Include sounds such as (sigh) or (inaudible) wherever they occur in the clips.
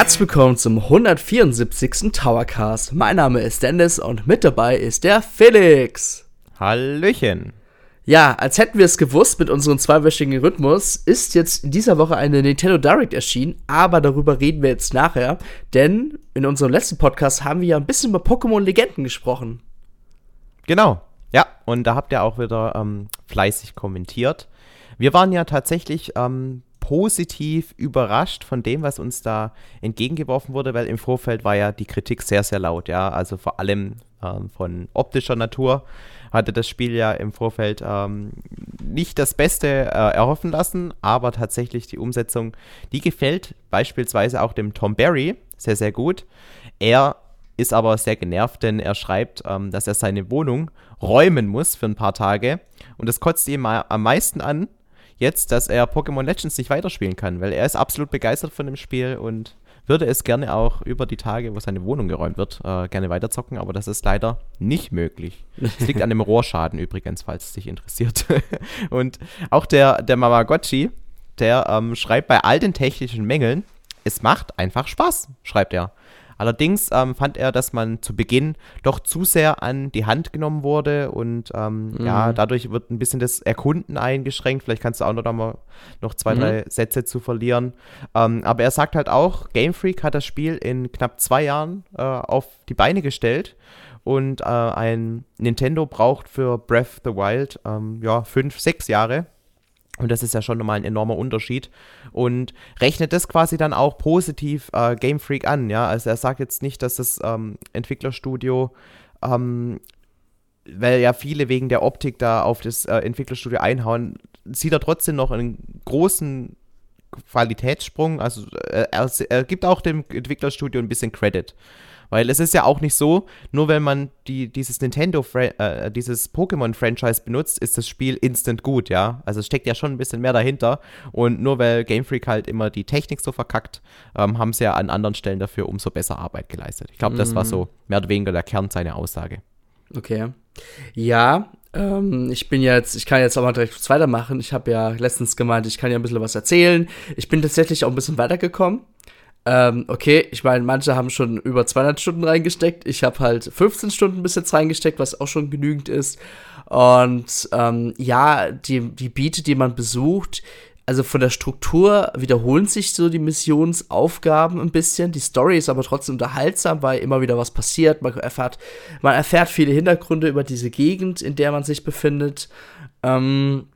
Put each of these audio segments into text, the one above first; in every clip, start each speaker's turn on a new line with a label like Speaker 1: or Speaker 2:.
Speaker 1: Herzlich willkommen zum 174. Towercast. Mein Name ist Dennis und mit dabei ist der Felix.
Speaker 2: Hallöchen.
Speaker 1: Ja, als hätten wir es gewusst mit unserem zweiwöchigen Rhythmus, ist jetzt in dieser Woche eine Nintendo Direct erschienen, aber darüber reden wir jetzt nachher, denn in unserem letzten Podcast haben wir ja ein bisschen über Pokémon Legenden gesprochen.
Speaker 2: Genau, ja, und da habt ihr auch wieder ähm, fleißig kommentiert. Wir waren ja tatsächlich ähm, positiv überrascht von dem, was uns da entgegengeworfen wurde, weil im Vorfeld war ja die Kritik sehr, sehr laut, ja, also vor allem ähm, von optischer Natur hatte das Spiel ja im Vorfeld ähm, nicht das Beste äh, erhoffen lassen, aber tatsächlich die Umsetzung, die gefällt beispielsweise auch dem Tom Barry sehr, sehr gut. Er ist aber sehr genervt, denn er schreibt, ähm, dass er seine Wohnung räumen muss für ein paar Tage und das kotzt ihm am meisten an, jetzt, dass er Pokémon Legends nicht weiterspielen kann, weil er ist absolut begeistert von dem Spiel und würde es gerne auch über die Tage, wo seine Wohnung geräumt wird, äh, gerne weiterzocken, aber das ist leider nicht möglich. Es liegt an dem (laughs) Rohrschaden übrigens, falls es dich interessiert. (laughs) und auch der, der Mamagotchi, der ähm, schreibt bei all den technischen Mängeln, es macht einfach Spaß, schreibt er. Allerdings ähm, fand er, dass man zu Beginn doch zu sehr an die Hand genommen wurde und ähm, mhm. ja, dadurch wird ein bisschen das Erkunden eingeschränkt. Vielleicht kannst du auch noch mal noch zwei, mhm. drei Sätze zu verlieren. Ähm, aber er sagt halt auch, Game Freak hat das Spiel in knapp zwei Jahren äh, auf die Beine gestellt und äh, ein Nintendo braucht für Breath of the Wild ähm, ja fünf, sechs Jahre. Und das ist ja schon nochmal ein enormer Unterschied. Und rechnet das quasi dann auch positiv äh, Game Freak an, ja. Also er sagt jetzt nicht, dass das ähm, Entwicklerstudio, ähm, weil ja viele wegen der Optik da auf das äh, Entwicklerstudio einhauen, sieht er trotzdem noch einen großen Qualitätssprung. Also äh, er, er gibt auch dem Entwicklerstudio ein bisschen Credit. Weil es ist ja auch nicht so, nur wenn man die, dieses Nintendo, äh, dieses Pokémon-Franchise benutzt, ist das Spiel instant gut, ja. Also es steckt ja schon ein bisschen mehr dahinter. Und nur weil Game Freak halt immer die Technik so verkackt, ähm, haben sie ja an anderen Stellen dafür umso besser Arbeit geleistet. Ich glaube, das war so mhm. mehr oder weniger der Kern seiner Aussage.
Speaker 1: Okay. Ja, ähm, ich bin jetzt, ich kann jetzt auch mal direkt weitermachen. Ich habe ja letztens gemeint, ich kann ja ein bisschen was erzählen. Ich bin tatsächlich auch ein bisschen weitergekommen. Ähm, okay, ich meine, manche haben schon über 200 Stunden reingesteckt. Ich habe halt 15 Stunden bis jetzt reingesteckt, was auch schon genügend ist. Und ähm, ja, die, die Beate, die man besucht, also von der Struktur wiederholen sich so die Missionsaufgaben ein bisschen. Die Story ist aber trotzdem unterhaltsam, weil immer wieder was passiert. Man erfährt, man erfährt viele Hintergründe über diese Gegend, in der man sich befindet. Ähm,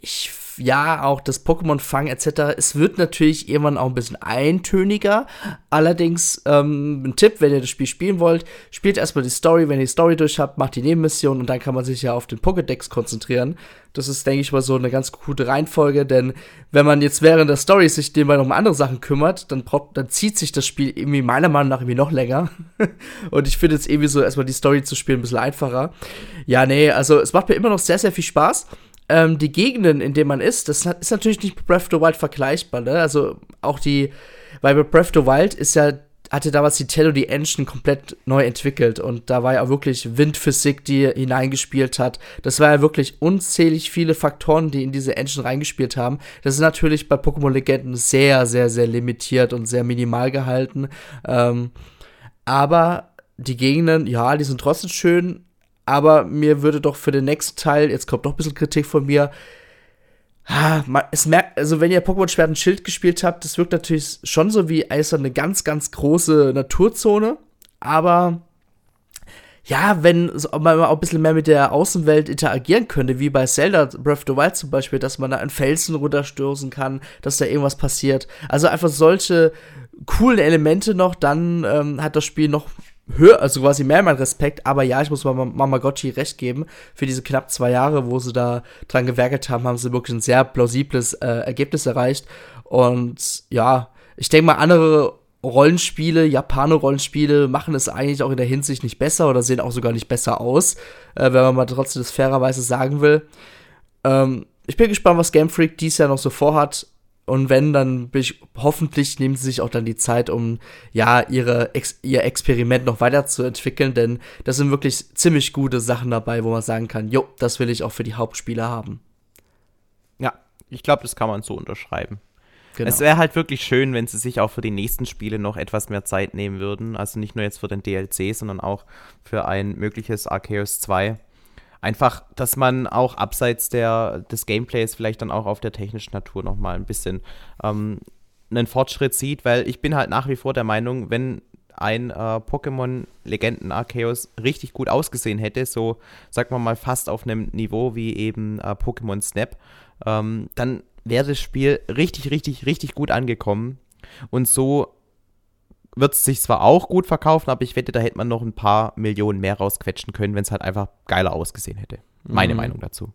Speaker 1: ich ja, auch das Pokémon-Fang etc. Es wird natürlich irgendwann auch ein bisschen eintöniger. Allerdings ähm, ein Tipp, wenn ihr das Spiel spielen wollt, spielt erstmal die Story. Wenn ihr die Story durch habt, macht die Nebenmission und dann kann man sich ja auf den Pokédex konzentrieren. Das ist, denke ich mal, so eine ganz gute Reihenfolge, denn wenn man jetzt während der Story sich nebenbei noch um andere Sachen kümmert, dann, dann zieht sich das Spiel irgendwie meiner Meinung nach irgendwie noch länger. (laughs) und ich finde jetzt irgendwie so erstmal die Story zu spielen ein bisschen einfacher. Ja, nee, also es macht mir immer noch sehr, sehr viel Spaß ähm, die Gegenden, in denen man ist, das ist natürlich nicht mit Breath of the Wild vergleichbar, ne? Also auch die, weil bei Breath of the Wild ist ja, hatte damals die Nintendo die Engine komplett neu entwickelt und da war ja wirklich Windphysik, die hineingespielt hat. Das war ja wirklich unzählig viele Faktoren, die in diese Engine reingespielt haben. Das ist natürlich bei Pokémon Legenden sehr, sehr, sehr limitiert und sehr minimal gehalten. Ähm, aber die Gegenden, ja, die sind trotzdem schön, aber mir würde doch für den nächsten Teil, jetzt kommt noch ein bisschen Kritik von mir, es merkt, also wenn ihr Pokémon Schwert und Schild gespielt habt, das wirkt natürlich schon so wie Eis eine ganz, ganz große Naturzone, aber ja, wenn man auch ein bisschen mehr mit der Außenwelt interagieren könnte, wie bei Zelda Breath of the Wild zum Beispiel, dass man da einen Felsen runterstürzen kann, dass da irgendwas passiert. Also einfach solche coolen Elemente noch, dann ähm, hat das Spiel noch höher, also quasi mehr mein Respekt, aber ja, ich muss mal Mama Gotchi recht geben. Für diese knapp zwei Jahre, wo sie da dran gewerkelt haben, haben sie wirklich ein sehr plausibles äh, Ergebnis erreicht. Und ja, ich denke mal, andere Rollenspiele, Japaner-Rollenspiele machen es eigentlich auch in der Hinsicht nicht besser oder sehen auch sogar nicht besser aus, äh, wenn man mal trotzdem das fairerweise sagen will. Ähm, ich bin gespannt, was Game Freak dies Jahr noch so vorhat. Und wenn, dann ich, hoffentlich nehmen sie sich auch dann die Zeit, um ja ihre Ex ihr Experiment noch weiterzuentwickeln, denn das sind wirklich ziemlich gute Sachen dabei, wo man sagen kann, jo, das will ich auch für die Hauptspieler haben.
Speaker 2: Ja, ich glaube, das kann man so unterschreiben. Genau. Es wäre halt wirklich schön, wenn sie sich auch für die nächsten Spiele noch etwas mehr Zeit nehmen würden. Also nicht nur jetzt für den DLC, sondern auch für ein mögliches Arceus 2. Einfach, dass man auch abseits der, des Gameplays vielleicht dann auch auf der technischen Natur nochmal ein bisschen ähm, einen Fortschritt sieht, weil ich bin halt nach wie vor der Meinung, wenn ein äh, Pokémon-Legenden Arceus richtig gut ausgesehen hätte, so sagen wir mal fast auf einem Niveau wie eben äh, Pokémon Snap, ähm, dann wäre das Spiel richtig, richtig, richtig gut angekommen. Und so wird es sich zwar auch gut verkaufen, aber ich wette, da hätte man noch ein paar Millionen mehr rausquetschen können, wenn es halt einfach geiler ausgesehen hätte. Meine mhm. Meinung dazu.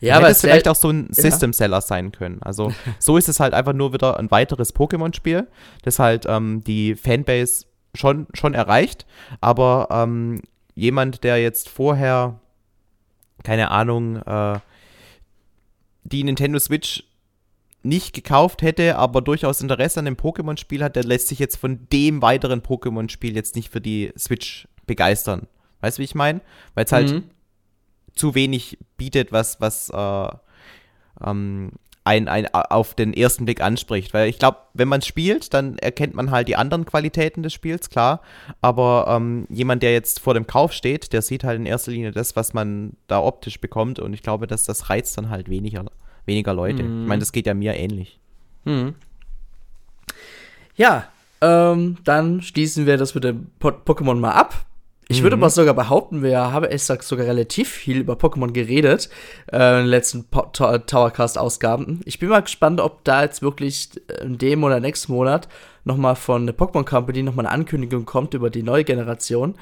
Speaker 2: Ja, aber es vielleicht auch so ein System-Seller sein können. Also (laughs) so ist es halt einfach nur wieder ein weiteres Pokémon-Spiel, das halt ähm, die Fanbase schon, schon erreicht, aber ähm, jemand, der jetzt vorher, keine Ahnung, äh, die Nintendo Switch nicht gekauft hätte, aber durchaus Interesse an dem Pokémon-Spiel hat, der lässt sich jetzt von dem weiteren Pokémon-Spiel jetzt nicht für die Switch begeistern. Weißt du, wie ich meine? Weil es halt mhm. zu wenig bietet, was, was äh, ähm, ein, ein, auf den ersten Blick anspricht. Weil ich glaube, wenn man spielt, dann erkennt man halt die anderen Qualitäten des Spiels, klar. Aber ähm, jemand, der jetzt vor dem Kauf steht, der sieht halt in erster Linie das, was man da optisch bekommt. Und ich glaube, dass das reizt dann halt weniger weniger Leute. Mhm. Ich meine, das geht ja mir ähnlich. Mhm.
Speaker 1: Ja, ähm, dann schließen wir das mit dem po Pokémon mal ab. Ich mhm. würde mal sogar behaupten, wir haben es sogar relativ viel über Pokémon geredet äh, in den letzten po Towercast-Ausgaben. Ich bin mal gespannt, ob da jetzt wirklich in dem oder nächsten Monat nochmal von der Pokémon Company nochmal eine Ankündigung kommt über die neue Generation.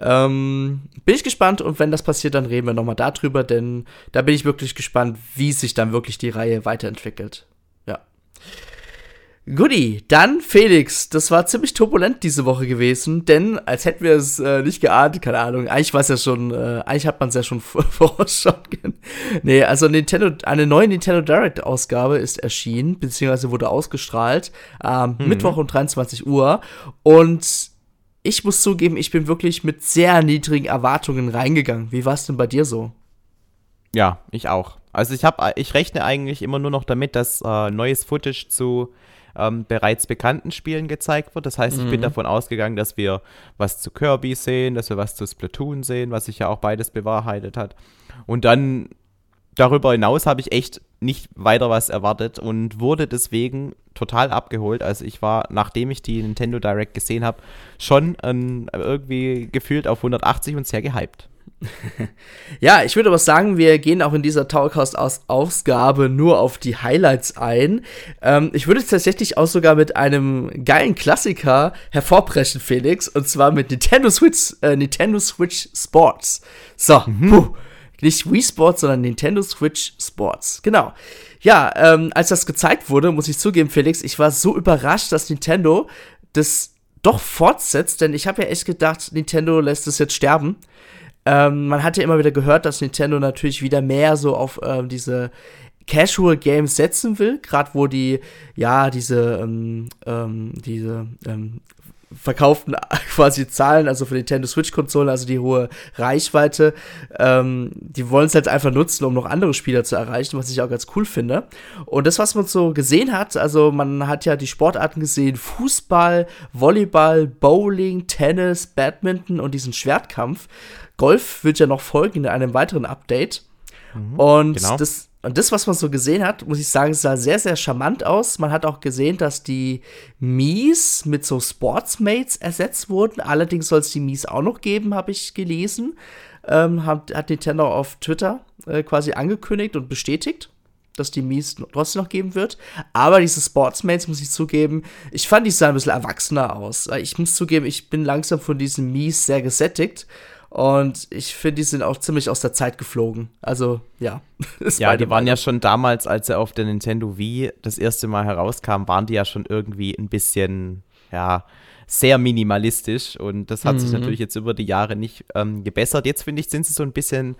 Speaker 1: Ähm, bin ich gespannt und wenn das passiert, dann reden wir nochmal darüber, denn da bin ich wirklich gespannt, wie sich dann wirklich die Reihe weiterentwickelt. Ja. Goodie, dann Felix, das war ziemlich turbulent diese Woche gewesen, denn als hätten wir es äh, nicht geahnt, keine Ahnung, eigentlich war es ja schon, äh, eigentlich hat man es ja schon (laughs) vorausschauen können. Nee, also Nintendo, eine neue Nintendo Direct Ausgabe ist erschienen, beziehungsweise wurde ausgestrahlt, ähm, mhm. Mittwoch um 23 Uhr und ich muss zugeben, ich bin wirklich mit sehr niedrigen Erwartungen reingegangen. Wie war es denn bei dir so?
Speaker 2: Ja, ich auch. Also ich habe, ich rechne eigentlich immer nur noch damit, dass äh, neues Footage zu ähm, bereits bekannten Spielen gezeigt wird. Das heißt, ich mhm. bin davon ausgegangen, dass wir was zu Kirby sehen, dass wir was zu Splatoon sehen, was sich ja auch beides bewahrheitet hat. Und dann darüber hinaus habe ich echt nicht weiter was erwartet und wurde deswegen total abgeholt. Also ich war, nachdem ich die Nintendo Direct gesehen habe, schon ähm, irgendwie gefühlt auf 180 und sehr gehypt.
Speaker 1: Ja, ich würde aber sagen, wir gehen auch in dieser Towercast-Ausgabe nur auf die Highlights ein. Ähm, ich würde tatsächlich auch sogar mit einem geilen Klassiker hervorbrechen, Felix, und zwar mit Nintendo Switch, äh, Nintendo Switch Sports. So, mhm. puh. Nicht Wii Sports, sondern Nintendo Switch Sports. Genau. Ja, ähm, als das gezeigt wurde, muss ich zugeben, Felix, ich war so überrascht, dass Nintendo das doch fortsetzt, denn ich habe ja echt gedacht, Nintendo lässt es jetzt sterben. Ähm, man hat ja immer wieder gehört, dass Nintendo natürlich wieder mehr so auf ähm, diese Casual Games setzen will, gerade wo die, ja, diese, ähm, ähm diese ähm, verkauften (laughs) quasi Zahlen, also für Nintendo Switch-Konsolen, also die hohe Reichweite, ähm, die wollen es halt einfach nutzen, um noch andere Spieler zu erreichen, was ich auch ganz cool finde. Und das, was man so gesehen hat, also man hat ja die Sportarten gesehen, Fußball, Volleyball, Bowling, Tennis, Badminton und diesen Schwertkampf. Golf wird ja noch folgen in einem weiteren Update. Mhm, und genau. das und das, was man so gesehen hat, muss ich sagen, sah sehr, sehr charmant aus. Man hat auch gesehen, dass die Mies mit so Sportsmates ersetzt wurden. Allerdings soll es die Mies auch noch geben, habe ich gelesen. Ähm, hat, hat Nintendo auf Twitter äh, quasi angekündigt und bestätigt, dass die Mies trotzdem noch geben wird. Aber diese Sportsmates, muss ich zugeben, ich fand, die sahen ein bisschen erwachsener aus. Ich muss zugeben, ich bin langsam von diesen Mies sehr gesättigt. Und ich finde, die sind auch ziemlich aus der Zeit geflogen. Also, ja. (laughs)
Speaker 2: ja, die waren ja schon damals, als er auf der Nintendo Wii das erste Mal herauskam, waren die ja schon irgendwie ein bisschen, ja, sehr minimalistisch. Und das hat mhm. sich natürlich jetzt über die Jahre nicht ähm, gebessert. Jetzt, finde ich, sind sie so ein bisschen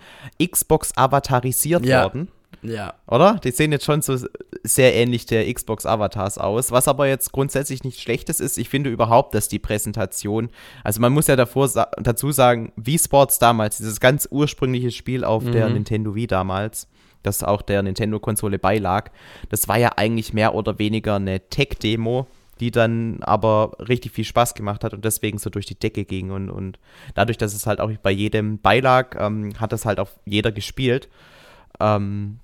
Speaker 2: Xbox-avatarisiert ja. worden. Ja. Oder? Die sehen jetzt schon so sehr ähnlich der Xbox-Avatars aus. Was aber jetzt grundsätzlich nicht Schlechtes ist, ich finde überhaupt, dass die Präsentation, also man muss ja davor dazu sagen, Wii Sports damals, dieses ganz ursprüngliche Spiel auf mhm. der Nintendo Wii damals, das auch der Nintendo-Konsole beilag. Das war ja eigentlich mehr oder weniger eine Tech-Demo, die dann aber richtig viel Spaß gemacht hat und deswegen so durch die Decke ging. Und, und dadurch, dass es halt auch bei jedem beilag, ähm, hat das halt auch jeder gespielt. Ähm,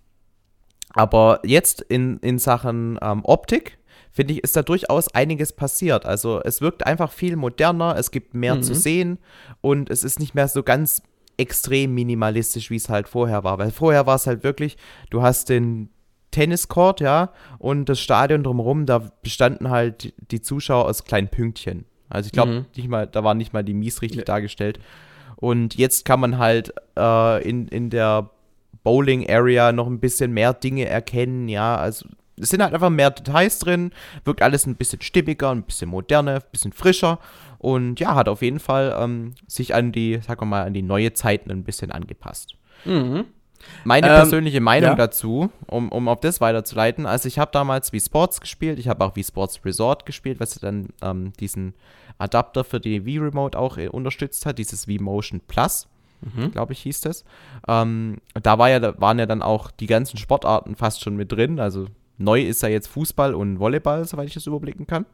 Speaker 2: aber jetzt in, in Sachen ähm, Optik, finde ich, ist da durchaus einiges passiert. Also es wirkt einfach viel moderner, es gibt mehr mhm. zu sehen und es ist nicht mehr so ganz extrem minimalistisch, wie es halt vorher war. Weil vorher war es halt wirklich, du hast den Tenniscourt, ja, und das Stadion drumherum, da bestanden halt die Zuschauer aus kleinen Pünktchen. Also ich glaube, mhm. nicht mal, da war nicht mal die Mies richtig ja. dargestellt. Und jetzt kann man halt äh, in, in der Bowling Area noch ein bisschen mehr Dinge erkennen, ja, also es sind halt einfach mehr Details drin, wirkt alles ein bisschen stimmiger, ein bisschen moderner, ein bisschen frischer und ja, hat auf jeden Fall ähm, sich an die, sagen wir mal, an die neue Zeiten ein bisschen angepasst. Mhm. Meine ähm, persönliche Meinung ja. dazu, um, um auf das weiterzuleiten, also ich habe damals Wii Sports gespielt, ich habe auch Wii Sports Resort gespielt, was dann ähm, diesen Adapter für die Wii Remote auch äh, unterstützt hat, dieses Wii Motion Plus. Mhm. glaube ich, hieß das. Ähm, da, war ja, da waren ja dann auch die ganzen Sportarten fast schon mit drin. Also neu ist ja jetzt Fußball und Volleyball, soweit ich das überblicken kann.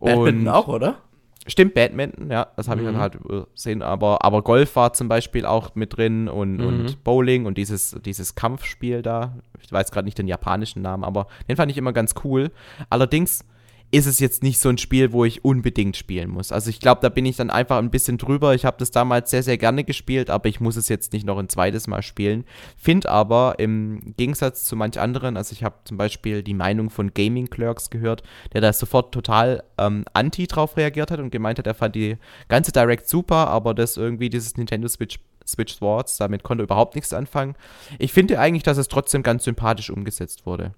Speaker 1: Badminton und auch, oder?
Speaker 2: Stimmt, Badminton, ja, das habe ich dann mhm. halt gesehen. Aber, aber Golf war zum Beispiel auch mit drin und, mhm. und Bowling und dieses, dieses Kampfspiel da. Ich weiß gerade nicht den japanischen Namen, aber den fand ich immer ganz cool. Allerdings ist es jetzt nicht so ein Spiel, wo ich unbedingt spielen muss. Also ich glaube, da bin ich dann einfach ein bisschen drüber. Ich habe das damals sehr, sehr gerne gespielt, aber ich muss es jetzt nicht noch ein zweites Mal spielen. Find aber im Gegensatz zu manch anderen, also ich habe zum Beispiel die Meinung von Gaming Clerks gehört, der da sofort total ähm, anti drauf reagiert hat und gemeint hat, er fand die ganze Direct super, aber das irgendwie dieses Nintendo Switch Switch Swords, damit konnte er überhaupt nichts anfangen. Ich finde eigentlich, dass es trotzdem ganz sympathisch umgesetzt wurde.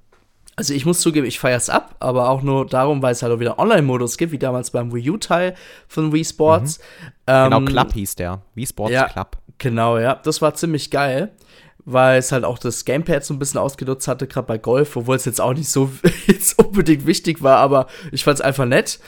Speaker 1: Also ich muss zugeben, ich feiere es ab, aber auch nur darum, weil es halt auch wieder Online-Modus gibt, wie damals beim Wii U-Teil von Wii Sports. Mhm.
Speaker 2: Genau, ähm, genau, Club hieß der. Wii Sports
Speaker 1: ja,
Speaker 2: Club.
Speaker 1: Genau, ja. Das war ziemlich geil weil es halt auch das Gamepad so ein bisschen ausgenutzt hatte, gerade bei Golf, obwohl es jetzt auch nicht so (laughs) jetzt unbedingt wichtig war, aber ich fand es einfach nett.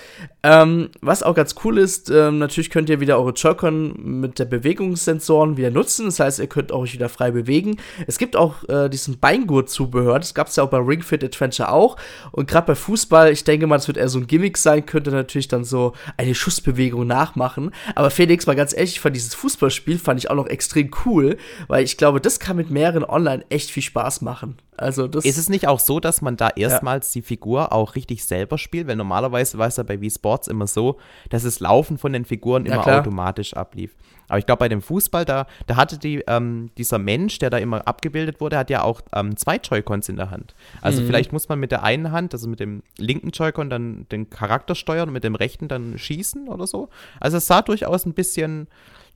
Speaker 1: Ähm, was auch ganz cool ist, ähm, natürlich könnt ihr wieder eure Joy-Con mit der Bewegungssensoren wieder nutzen, das heißt, ihr könnt euch wieder frei bewegen. Es gibt auch äh, diesen Beingurt-Zubehör, das gab es ja auch bei Ring Fit Adventure auch und gerade bei Fußball, ich denke mal, das wird eher so ein Gimmick sein, könnte natürlich dann so eine Schussbewegung nachmachen, aber Felix, mal ganz ehrlich, ich fand dieses Fußballspiel, fand ich auch noch extrem cool, weil ich glaube, das kann mit mit mehreren online echt viel Spaß machen. Also das
Speaker 2: ist es nicht auch so, dass man da erstmals ja. die Figur auch richtig selber spielt? Weil normalerweise war es ja bei Wii Sports immer so, dass das Laufen von den Figuren ja, immer klar. automatisch ablief. Aber ich glaube, bei dem Fußball, da, da hatte die, ähm, dieser Mensch, der da immer abgebildet wurde, hat ja auch ähm, zwei Joy-Cons in der Hand. Also mhm. vielleicht muss man mit der einen Hand, also mit dem linken Joy-Con, dann den Charakter steuern und mit dem rechten dann schießen oder so. Also es sah durchaus ein bisschen,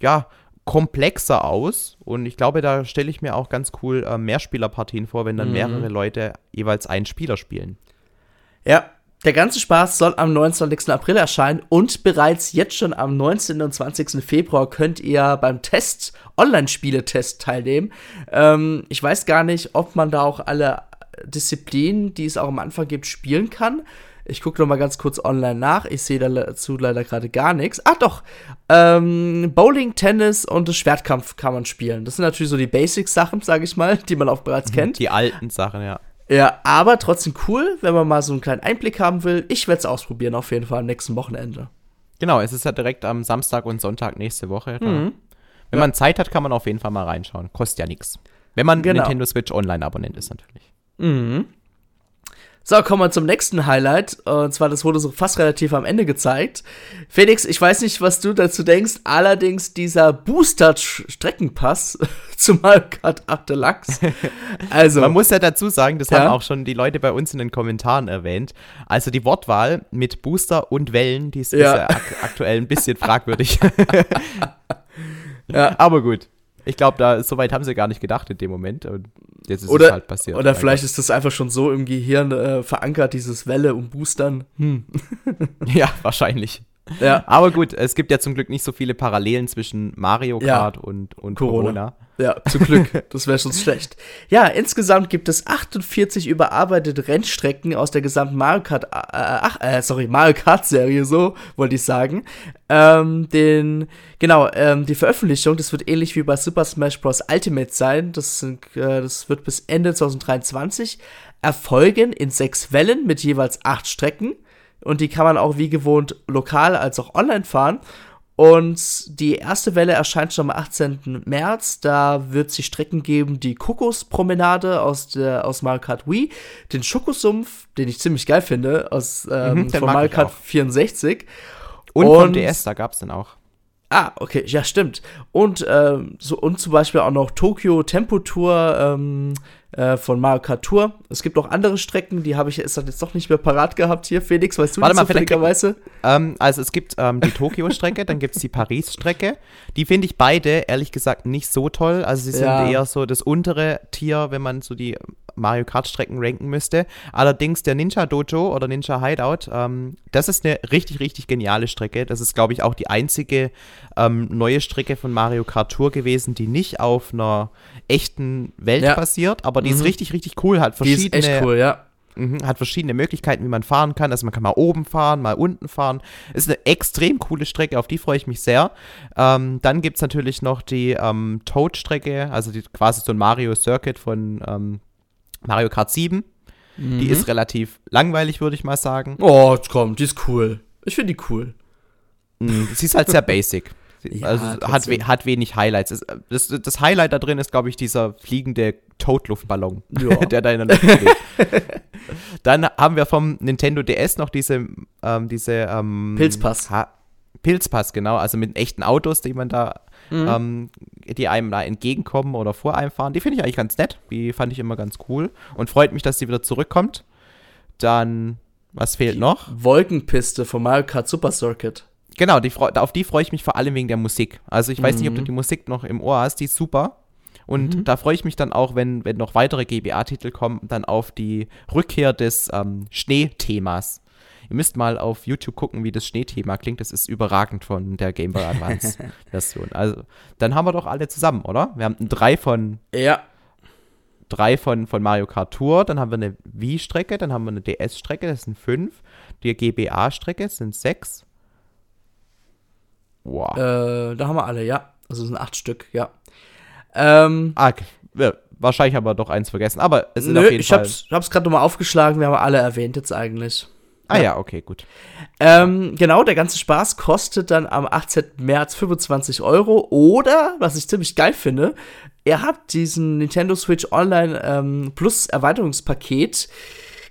Speaker 2: ja, komplexer aus und ich glaube, da stelle ich mir auch ganz cool äh, Mehrspielerpartien vor, wenn dann mhm. mehrere Leute jeweils einen Spieler spielen.
Speaker 1: Ja, der ganze Spaß soll am 29. April erscheinen und bereits jetzt schon am 19. und 20. Februar könnt ihr beim Test, Online-Spiele-Test teilnehmen. Ähm, ich weiß gar nicht, ob man da auch alle Disziplinen, die es auch am Anfang gibt, spielen kann. Ich gucke noch mal ganz kurz online nach. Ich sehe dazu leider gerade gar nichts. Ah, doch. Ähm, Bowling, Tennis und Schwertkampf kann man spielen. Das sind natürlich so die Basic-Sachen, sage ich mal, die man auch bereits mhm, kennt.
Speaker 2: Die alten Sachen, ja.
Speaker 1: Ja, aber trotzdem cool, wenn man mal so einen kleinen Einblick haben will. Ich werde es ausprobieren, auf jeden Fall am nächsten Wochenende.
Speaker 2: Genau, es ist ja direkt am Samstag und Sonntag nächste Woche. Mhm. Wenn ja. man Zeit hat, kann man auf jeden Fall mal reinschauen. Kostet ja nichts. Wenn man genau. Nintendo Switch Online-Abonnent ist, natürlich. Mhm.
Speaker 1: So, kommen wir zum nächsten Highlight. Und zwar, das wurde so fast relativ am Ende gezeigt. Felix, ich weiß nicht, was du dazu denkst. Allerdings dieser Booster-Streckenpass zu Mario Kart 8 Deluxe. (laughs)
Speaker 2: Also. Man muss ja dazu sagen, das ja? haben auch schon die Leute bei uns in den Kommentaren erwähnt. Also die Wortwahl mit Booster und Wellen, die ist, ja. ak aktuell ein bisschen (laughs) fragwürdig. ja. Aber gut. Ich glaube, da soweit haben sie gar nicht gedacht in dem Moment. Und jetzt ist
Speaker 1: oder,
Speaker 2: es
Speaker 1: halt passiert. Oder vielleicht ist das einfach schon so im Gehirn äh, verankert, dieses Welle und Boostern. Hm. (laughs)
Speaker 2: ja, wahrscheinlich. Ja. Aber gut, es gibt ja zum Glück nicht so viele Parallelen zwischen Mario Kart ja. und, und Corona. Corona.
Speaker 1: Ja, zum Glück. Das wäre schon schlecht. Ja, insgesamt gibt es 48 überarbeitete Rennstrecken aus der gesamten Mario Kart, äh, ach, äh, sorry, Mario Kart Serie, so wollte ich sagen. Ähm, den, genau, ähm, die Veröffentlichung, das wird ähnlich wie bei Super Smash Bros. Ultimate sein. Das, äh, das wird bis Ende 2023 erfolgen in sechs Wellen mit jeweils acht Strecken. Und die kann man auch wie gewohnt lokal als auch online fahren. Und die erste Welle erscheint schon am 18. März. Da wird es die Strecken geben, die Kokospromenade aus, der, aus Mario Kart Wii, den Schokosumpf, den ich ziemlich geil finde, aus, ähm, mhm, von Mario Kart 64.
Speaker 2: Und, und vom DS, da gab es den auch.
Speaker 1: Ah, okay, ja, stimmt. Und, ähm, so, und zum Beispiel auch noch Tokyo Tempo Tour, ähm, äh, von Mario Kart Tour. Es gibt auch andere Strecken, die habe ich jetzt, jetzt doch nicht mehr parat gehabt hier. Felix, weißt du
Speaker 2: Warte mal, zufälligerweise? Ähm, also es gibt ähm, die Tokio-Strecke, dann gibt es die Paris-Strecke. Die finde ich beide, ehrlich gesagt, nicht so toll. Also sie sind ja. eher so das untere Tier, wenn man so die Mario Kart-Strecken ranken müsste. Allerdings der Ninja Dojo oder Ninja Hideout, ähm, das ist eine richtig, richtig geniale Strecke. Das ist, glaube ich, auch die einzige ähm, neue Strecke von Mario Kart Tour gewesen, die nicht auf einer echten Welt ja. basiert, aber die mhm. ist richtig, richtig cool. Hat verschiedene, die ist echt cool, ja. Mh, hat verschiedene Möglichkeiten, wie man fahren kann. Also man kann mal oben fahren, mal unten fahren. Ist eine extrem coole Strecke, auf die freue ich mich sehr. Ähm, dann gibt es natürlich noch die ähm, Toad-Strecke, also die, quasi so ein Mario Circuit von ähm, Mario Kart 7. Mhm. Die ist relativ langweilig, würde ich mal sagen.
Speaker 1: Oh, komm, die ist cool. Ich finde die cool.
Speaker 2: Mhm, sie ist halt sehr (laughs) basic. Ja, also hat, we hat wenig Highlights. Das, das Highlight da drin ist, glaube ich, dieser fliegende Totluftballon, ja. (laughs) der da in der Luft (laughs) steht. Dann haben wir vom Nintendo DS noch diese, ähm, diese ähm,
Speaker 1: Pilzpass.
Speaker 2: Ha Pilzpass, genau, also mit echten Autos, die man da, mhm. ähm, die einem da entgegenkommen oder vor einem fahren. Die finde ich eigentlich ganz nett. Die fand ich immer ganz cool und freut mich, dass sie wieder zurückkommt. Dann, was fehlt die noch?
Speaker 1: Wolkenpiste vom Mario Kart Super Circuit.
Speaker 2: Genau, die, auf die freue ich mich vor allem wegen der Musik. Also ich weiß mhm. nicht, ob du mhm. die Musik noch im Ohr hast, die ist super. Und mhm. da freue ich mich dann auch, wenn, wenn noch weitere GBA-Titel kommen, dann auf die Rückkehr des ähm, Schneethemas. Ihr müsst mal auf YouTube gucken, wie das Schneethema klingt. Das ist überragend von der Game Boy Advance (laughs) Version. Also, dann haben wir doch alle zusammen, oder? Wir haben drei von.
Speaker 1: Ja.
Speaker 2: Drei von, von Mario Kart Tour, dann haben wir eine Wii-Strecke, dann haben wir eine DS-Strecke, das sind fünf. Die GBA-Strecke sind sechs.
Speaker 1: Wow. Äh, da haben wir alle, ja. Also sind acht Stück, ja. Ähm,
Speaker 2: ah, ja, wahrscheinlich haben wir doch eins vergessen, aber
Speaker 1: es sind nö, auf jeden ich Fall. Hab's, ich hab's gerade nochmal aufgeschlagen, wir haben alle erwähnt jetzt eigentlich.
Speaker 2: Ah ja, ja okay, gut.
Speaker 1: Ähm, genau, der ganze Spaß kostet dann am 18. März 25 Euro oder, was ich ziemlich geil finde, ihr habt diesen Nintendo Switch Online ähm, Plus Erweiterungspaket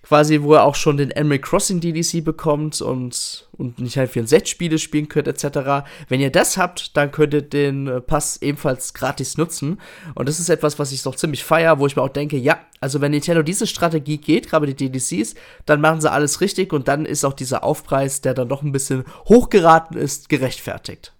Speaker 1: quasi, wo er auch schon den Animal Crossing DDC bekommt und, und nicht halt 64 Spiele spielen könnt, etc. Wenn ihr das habt, dann könnt ihr den äh, Pass ebenfalls gratis nutzen. Und das ist etwas, was ich doch ziemlich feier, wo ich mir auch denke, ja, also wenn Nintendo diese Strategie geht, gerade die DDCs, dann machen sie alles richtig und dann ist auch dieser Aufpreis, der dann doch ein bisschen hochgeraten ist, gerechtfertigt.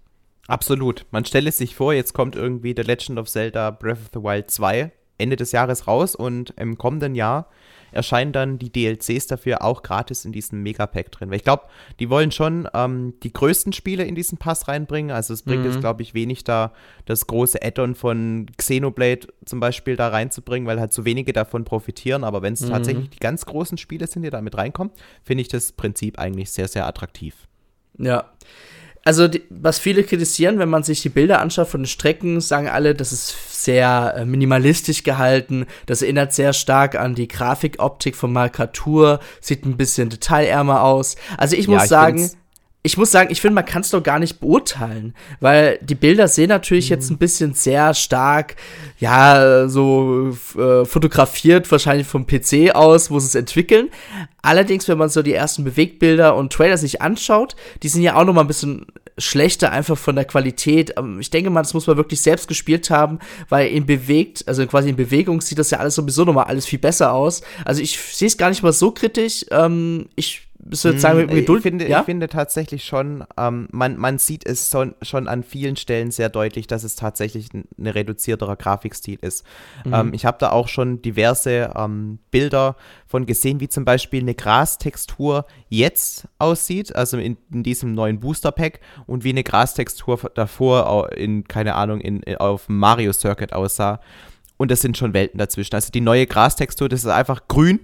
Speaker 2: Absolut. Man stelle sich vor, jetzt kommt irgendwie The Legend of Zelda Breath of the Wild 2 Ende des Jahres raus und im kommenden Jahr erscheinen dann die DLCs dafür auch gratis in diesem Megapack drin. Weil ich glaube, die wollen schon ähm, die größten Spiele in diesen Pass reinbringen. Also es bringt mhm. jetzt, glaube ich, wenig da, das große Add-on von Xenoblade zum Beispiel da reinzubringen, weil halt so wenige davon profitieren. Aber wenn es mhm. tatsächlich die ganz großen Spiele sind, die da mit reinkommen, finde ich das Prinzip eigentlich sehr, sehr attraktiv.
Speaker 1: Ja. Also, die, was viele kritisieren, wenn man sich die Bilder anschaut von den Strecken, sagen alle, das ist sehr äh, minimalistisch gehalten. Das erinnert sehr stark an die Grafikoptik von Markatur, sieht ein bisschen detailärmer aus. Also, ich muss ich sagen, ich muss sagen, ich finde, man kann es doch gar nicht beurteilen, weil die Bilder sehen natürlich mhm. jetzt ein bisschen sehr stark, ja, so äh, fotografiert, wahrscheinlich vom PC aus, wo sie es entwickeln. Allerdings, wenn man so die ersten Bewegtbilder und Trailer sich anschaut, die sind ja auch noch mal ein bisschen schlechter einfach von der Qualität. Ähm, ich denke mal, das muss man wirklich selbst gespielt haben, weil in bewegt, also quasi in Bewegung sieht das ja alles sowieso noch mal alles viel besser aus. Also ich sehe es gar nicht mal so kritisch. Ähm, ich bist du jetzt sagen, mit
Speaker 2: Mm,
Speaker 1: Geduld?
Speaker 2: Ich finde,
Speaker 1: ja?
Speaker 2: ich finde tatsächlich schon, ähm, man, man sieht es schon, schon an vielen Stellen sehr deutlich, dass es tatsächlich ein ein reduzierterer Grafikstil ist.
Speaker 1: Mhm.
Speaker 2: Ähm, ich habe da auch schon diverse ähm, Bilder von gesehen, wie zum Beispiel eine Grastextur jetzt aussieht, also in, in diesem neuen Booster Pack und wie eine Grastextur davor in, keine Ahnung, in, in, auf Mario Circuit aussah. Und das sind schon Welten dazwischen. Also die neue Grastextur, das ist einfach grün.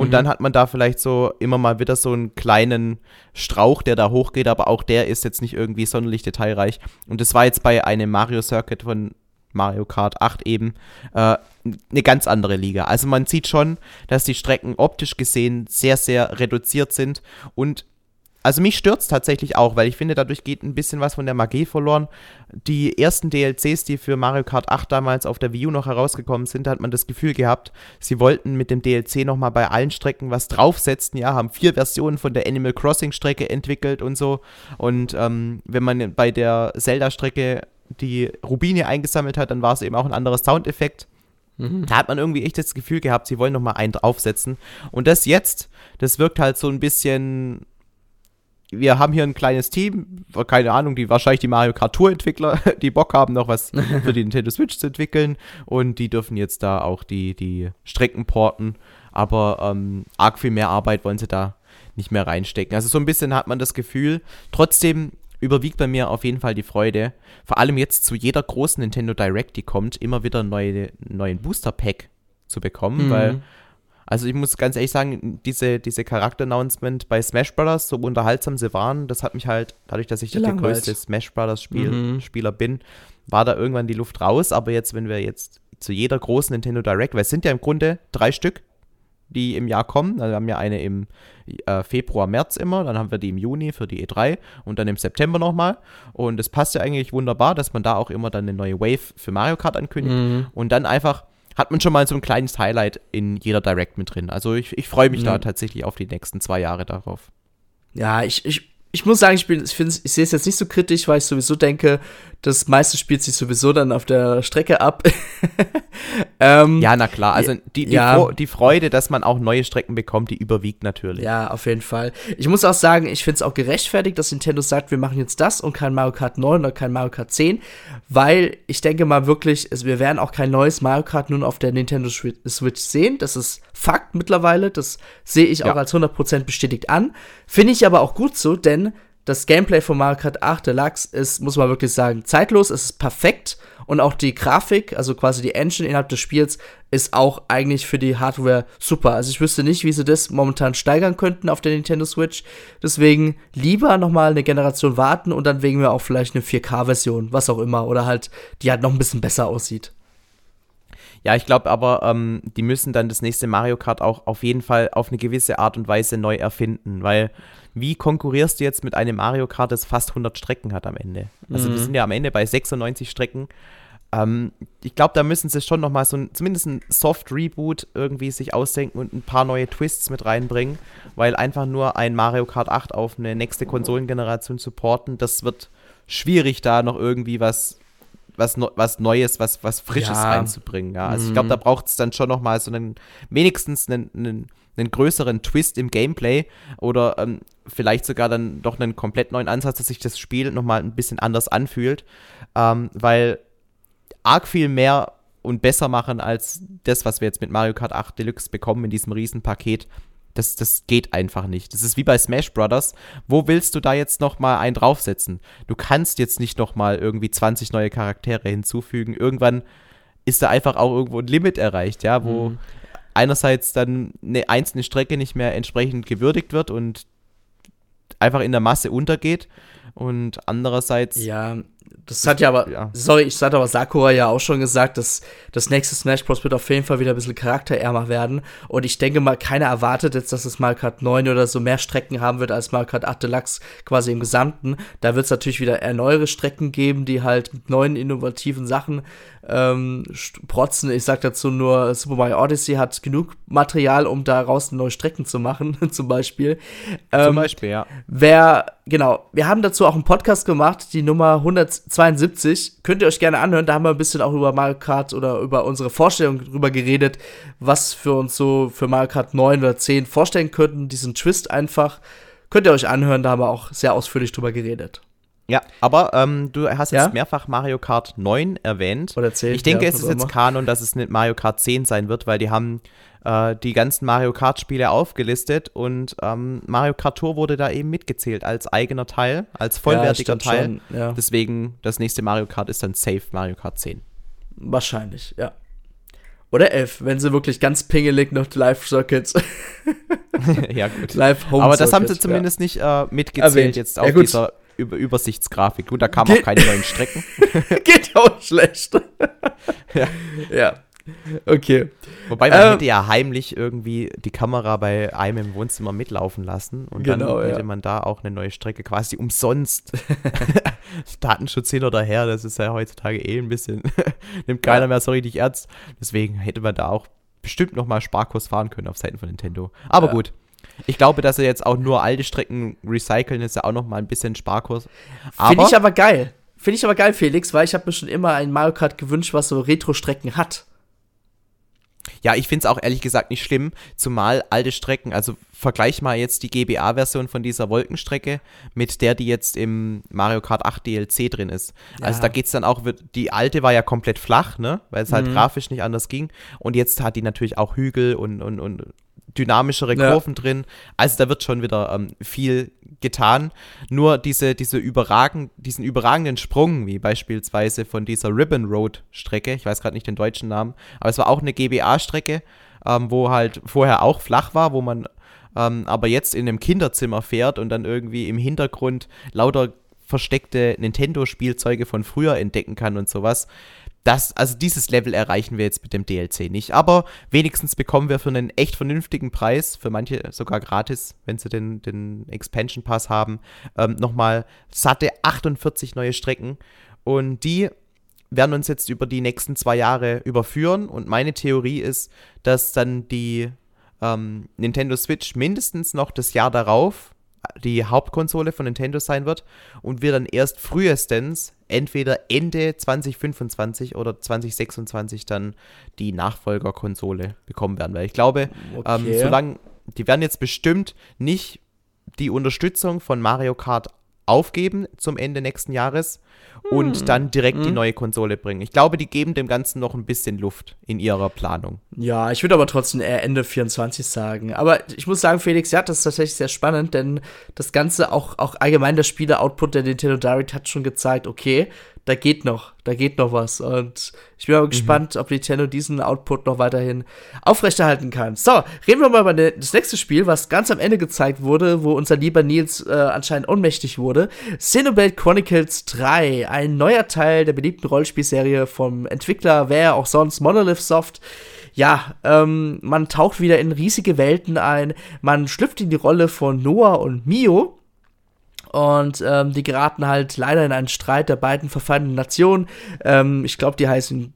Speaker 2: Und
Speaker 1: Mhm.
Speaker 2: dann hat man da vielleicht so immer mal wieder so einen kleinen Strauch, der da hochgeht, aber auch der ist jetzt nicht irgendwie sonderlich detailreich. Und das war jetzt bei einem Mario Circuit von Mario Kart 8 eben äh, eine ganz andere Liga. Also man sieht schon, dass die Strecken optisch gesehen sehr, sehr reduziert sind und also mich stört's tatsächlich auch, weil ich finde, dadurch geht ein bisschen was von der Magie verloren. Die ersten DLCs, die für Mario Kart 8 damals auf der Wii U noch herausgekommen sind, hat man das Gefühl gehabt, sie wollten mit dem DLC nochmal bei allen Strecken was draufsetzen. Ja, haben vier Versionen von der Animal Crossing Strecke entwickelt und so. Und ähm, wenn man bei der Zelda-Strecke die Rubine eingesammelt hat, dann war es eben auch ein anderer Soundeffekt.
Speaker 1: Mhm.
Speaker 2: Da hat man irgendwie echt das Gefühl gehabt, sie wollen noch mal einen draufsetzen. Und das jetzt, das wirkt halt so ein bisschen. Wir haben hier ein kleines Team, keine Ahnung, die wahrscheinlich die Mario Kart Tour Entwickler, (laughs) die Bock haben, noch was für die Nintendo Switch zu entwickeln. Und die dürfen jetzt da auch die, die Strecken porten. Aber ähm, arg viel mehr Arbeit wollen sie da nicht mehr reinstecken. Also so ein bisschen hat man das Gefühl. Trotzdem überwiegt bei mir auf jeden Fall die Freude. Vor allem jetzt zu jeder großen Nintendo Direct, die kommt, immer wieder neue, neuen Booster Pack zu bekommen,
Speaker 1: Mhm.
Speaker 2: weil also ich muss ganz ehrlich sagen, diese, diese Charakter-Announcement bei Smash Brothers, so unterhaltsam sie waren, das hat mich halt, dadurch, dass ich der größte Smash Brothers Spiel,
Speaker 1: Mhm.
Speaker 2: Spieler bin, war da irgendwann die Luft raus. Aber jetzt, wenn wir jetzt zu jeder großen Nintendo Direct, weil es sind ja im Grunde drei Stück, die im Jahr kommen. Also wir haben ja eine im äh, Februar, März immer, dann haben wir die im Juni für die E3 und dann im September nochmal. Und es passt ja eigentlich wunderbar, dass man da auch immer dann eine neue Wave für Mario Kart ankündigt.
Speaker 1: Mhm.
Speaker 2: Und dann einfach hat man schon mal so ein kleines Highlight in jeder Direct mit drin. Also ich, ich freue mich
Speaker 1: Ja.
Speaker 2: da tatsächlich auf die nächsten zwei Jahre darauf.
Speaker 1: Ja, ich, ich, ich muss sagen, ich, bin, ich, find's- ich sehe es jetzt nicht so kritisch, weil ich sowieso denke, das meiste spielt sich sowieso dann auf der Strecke ab. (laughs) ähm,
Speaker 2: Ja, na klar. Also die, die,
Speaker 1: Ja.
Speaker 2: Fro- die Freude, dass man auch neue Strecken bekommt, die überwiegt natürlich.
Speaker 1: Ja, auf jeden Fall. Ich muss auch sagen, ich finde es auch gerechtfertigt, dass Nintendo sagt, wir machen jetzt das und kein Mario Kart 9 oder kein Mario Kart 10, weil ich denke mal wirklich, es, wir werden auch kein neues Mario Kart nun auf der Nintendo Switch sehen. Das ist Fakt mittlerweile. Das sehe ich
Speaker 2: Ja.
Speaker 1: auch als 100% bestätigt an. Finde ich aber auch gut so, denn das Gameplay von Mario Kart 8 Deluxe ist, muss man wirklich sagen, zeitlos, es ist perfekt und auch die Grafik, also quasi die Engine innerhalb des Spiels, ist auch eigentlich für die Hardware super. Also ich wüsste nicht, wie sie das momentan steigern könnten auf der Nintendo Switch. Deswegen lieber noch mal eine Generation warten und dann wegen wir auch vielleicht eine 4K-Version, was auch immer, oder halt, die halt noch ein bisschen besser aussieht.
Speaker 2: Ja, ich glaube aber, ähm, die müssen dann das nächste Mario Kart auch auf jeden Fall auf eine gewisse Art und Weise neu erfinden, weil wie konkurrierst du jetzt mit einem Mario Kart, das fast 100 Strecken hat am Ende? Also wir
Speaker 1: Mhm.
Speaker 2: sind ja am Ende bei 96 Strecken. Ähm, ich glaube, da müssen sie schon noch mal so ein, zumindest ein Soft-Reboot irgendwie sich ausdenken und ein paar neue Twists mit reinbringen, weil einfach nur ein Mario Kart 8 auf eine nächste Konsolengeneration zu porten, das wird schwierig, da noch irgendwie was was, was Neues, was, was Frisches
Speaker 1: Ja.
Speaker 2: reinzubringen. Ja. Also ich
Speaker 1: Mhm.
Speaker 2: glaube, da braucht es dann schon noch mal so einen, wenigstens einen, einen, einen größeren Twist im Gameplay oder ähm, vielleicht sogar dann doch einen komplett neuen Ansatz, dass sich das Spiel noch mal ein bisschen anders anfühlt, ähm, weil arg viel mehr und besser machen als das, was wir jetzt mit Mario Kart 8 Deluxe bekommen in diesem Riesenpaket. Das, das geht einfach nicht. Das ist wie bei Smash Brothers. Wo willst du da jetzt noch mal einen draufsetzen? Du kannst jetzt nicht noch mal irgendwie 20 neue Charaktere hinzufügen. Irgendwann ist da einfach auch irgendwo ein Limit erreicht, ja, wo
Speaker 1: Mhm.
Speaker 2: einerseits dann eine einzelne Strecke nicht mehr entsprechend gewürdigt wird und einfach in der Masse untergeht und andererseits
Speaker 1: Ja, das hat ja aber,
Speaker 2: Ja.
Speaker 1: sorry, ich hatte aber Sakura ja auch schon gesagt, dass das nächste Smash Bros. wird auf jeden Fall wieder ein bisschen charakterärmer werden. Und ich denke mal, keiner erwartet jetzt, dass es Mario Kart 9 oder so mehr Strecken haben wird als Mario Kart 8 Deluxe quasi im Gesamten. Da wird es natürlich wieder eher neuere Strecken geben, die halt mit neuen innovativen Sachen ähm, protzen. Ich sag dazu nur, Super Mario Odyssey hat genug Material, um daraus neue Strecken zu machen, (laughs) zum Beispiel.
Speaker 2: zum
Speaker 1: Ähm,
Speaker 2: Beispiel, ja.
Speaker 1: Wer genau, wir haben dazu auch einen Podcast gemacht, die Nummer 172. Könnt ihr euch gerne anhören. Da haben wir ein bisschen auch über Mario Kart oder über unsere Vorstellung drüber geredet, was wir uns so für Mario Kart 9 oder 10 vorstellen könnten. Diesen Twist einfach. Könnt ihr euch anhören, da haben wir auch sehr ausführlich drüber geredet.
Speaker 2: Ja, aber ähm, du hast jetzt ja? mehrfach Mario Kart 9 erwähnt.
Speaker 1: Oder 10.
Speaker 2: Ich denke, ja, es ist jetzt Kanon, dass es nicht Mario Kart 10 sein wird, weil die haben äh, die ganzen Mario Kart-Spiele aufgelistet und ähm, Mario Kart Tour wurde da eben mitgezählt als eigener Teil, als vollwertiger ja, Teil. Schon, ja. Deswegen, das nächste Mario Kart ist dann safe Mario Kart 10.
Speaker 1: Wahrscheinlich, ja. Oder 11, wenn sie wirklich ganz pingelig noch Live-Circuits. (laughs)
Speaker 2: ja, gut. Live Home Aber das haben sie zumindest ja. nicht äh, mitgezählt Erwähnt. jetzt auf dieser Über Übersichtsgrafik. Gut, da kamen auch keine neuen Strecken. (laughs)
Speaker 1: Geht auch schlecht. (laughs) ja. ja. Okay.
Speaker 2: Wobei man ähm, hätte ja heimlich irgendwie die Kamera bei einem im Wohnzimmer mitlaufen lassen und genau, dann hätte ja. man da auch eine neue Strecke quasi umsonst. (laughs) Datenschutz hin oder her, das ist ja heutzutage eh ein bisschen, nimmt keiner mehr so richtig ernst. Deswegen hätte man da auch bestimmt nochmal Sparkurs fahren können auf Seiten von Nintendo. Aber ja. gut. Ich glaube, dass sie jetzt auch nur alte Strecken recyceln, ist ja auch nochmal ein bisschen Sparkurs.
Speaker 1: Finde ich aber geil. Finde ich aber geil, Felix, weil ich habe mir schon immer ein Mario Kart gewünscht, was so Retro-Strecken hat.
Speaker 2: Ja, ich finde es auch ehrlich gesagt nicht schlimm, zumal alte Strecken, also vergleich mal jetzt die GBA-Version von dieser Wolkenstrecke mit der, die jetzt im Mario Kart 8 DLC drin ist. Ja. Also da geht es dann auch, die alte war ja komplett flach, ne, weil es halt mhm. grafisch nicht anders ging. Und jetzt hat die natürlich auch Hügel und, und, und dynamischere Kurven ja. drin. Also da wird schon wieder ähm, viel getan. Nur diese, diese überragen, diesen überragenden Sprung, wie beispielsweise von dieser Ribbon Road Strecke, ich weiß gerade nicht den deutschen Namen, aber es war auch eine GBA-Strecke, ähm, wo halt vorher auch flach war, wo man ähm, aber jetzt in einem Kinderzimmer fährt und dann irgendwie im Hintergrund lauter versteckte Nintendo-Spielzeuge von früher entdecken kann und sowas das, also dieses Level erreichen wir jetzt mit dem DLC nicht. Aber wenigstens bekommen wir für einen echt vernünftigen Preis, für manche sogar gratis, wenn sie den, den Expansion Pass haben, ähm, nochmal satte 48 neue Strecken. Und die werden uns jetzt über die nächsten zwei Jahre überführen. Und meine Theorie ist, dass dann die ähm, Nintendo Switch mindestens noch das Jahr darauf die Hauptkonsole von Nintendo sein wird und wir dann erst frühestens entweder Ende 2025 oder 2026 dann die Nachfolgerkonsole bekommen werden. Weil ich glaube, ähm, okay. ähm, solange die werden jetzt bestimmt nicht die Unterstützung von Mario Kart aufgeben zum Ende nächsten Jahres und hm. dann direkt hm. die neue Konsole bringen. Ich glaube, die geben dem Ganzen noch ein bisschen Luft in ihrer Planung.
Speaker 1: Ja, ich würde aber trotzdem eher Ende 24 sagen. Aber ich muss sagen, Felix, ja, das ist tatsächlich sehr spannend, denn das Ganze, auch, auch allgemein der Spiele-Output der Nintendo Direct hat schon gezeigt, okay, da geht noch, da geht noch was. Und ich bin aber mhm. gespannt, ob Nintendo diesen Output noch weiterhin aufrechterhalten kann. So, reden wir mal über das nächste Spiel, was ganz am Ende gezeigt wurde, wo unser lieber Nils äh, anscheinend ohnmächtig wurde. Xenoblade Chronicles 3, ein neuer Teil der beliebten Rollenspielserie vom Entwickler, wer auch sonst, Monolith Soft ja, ähm, man taucht wieder in riesige Welten ein, man schlüpft in die Rolle von Noah und Mio, und ähm, die geraten halt leider in einen Streit der beiden verfeindeten Nationen. Ähm, ich glaube, die heißen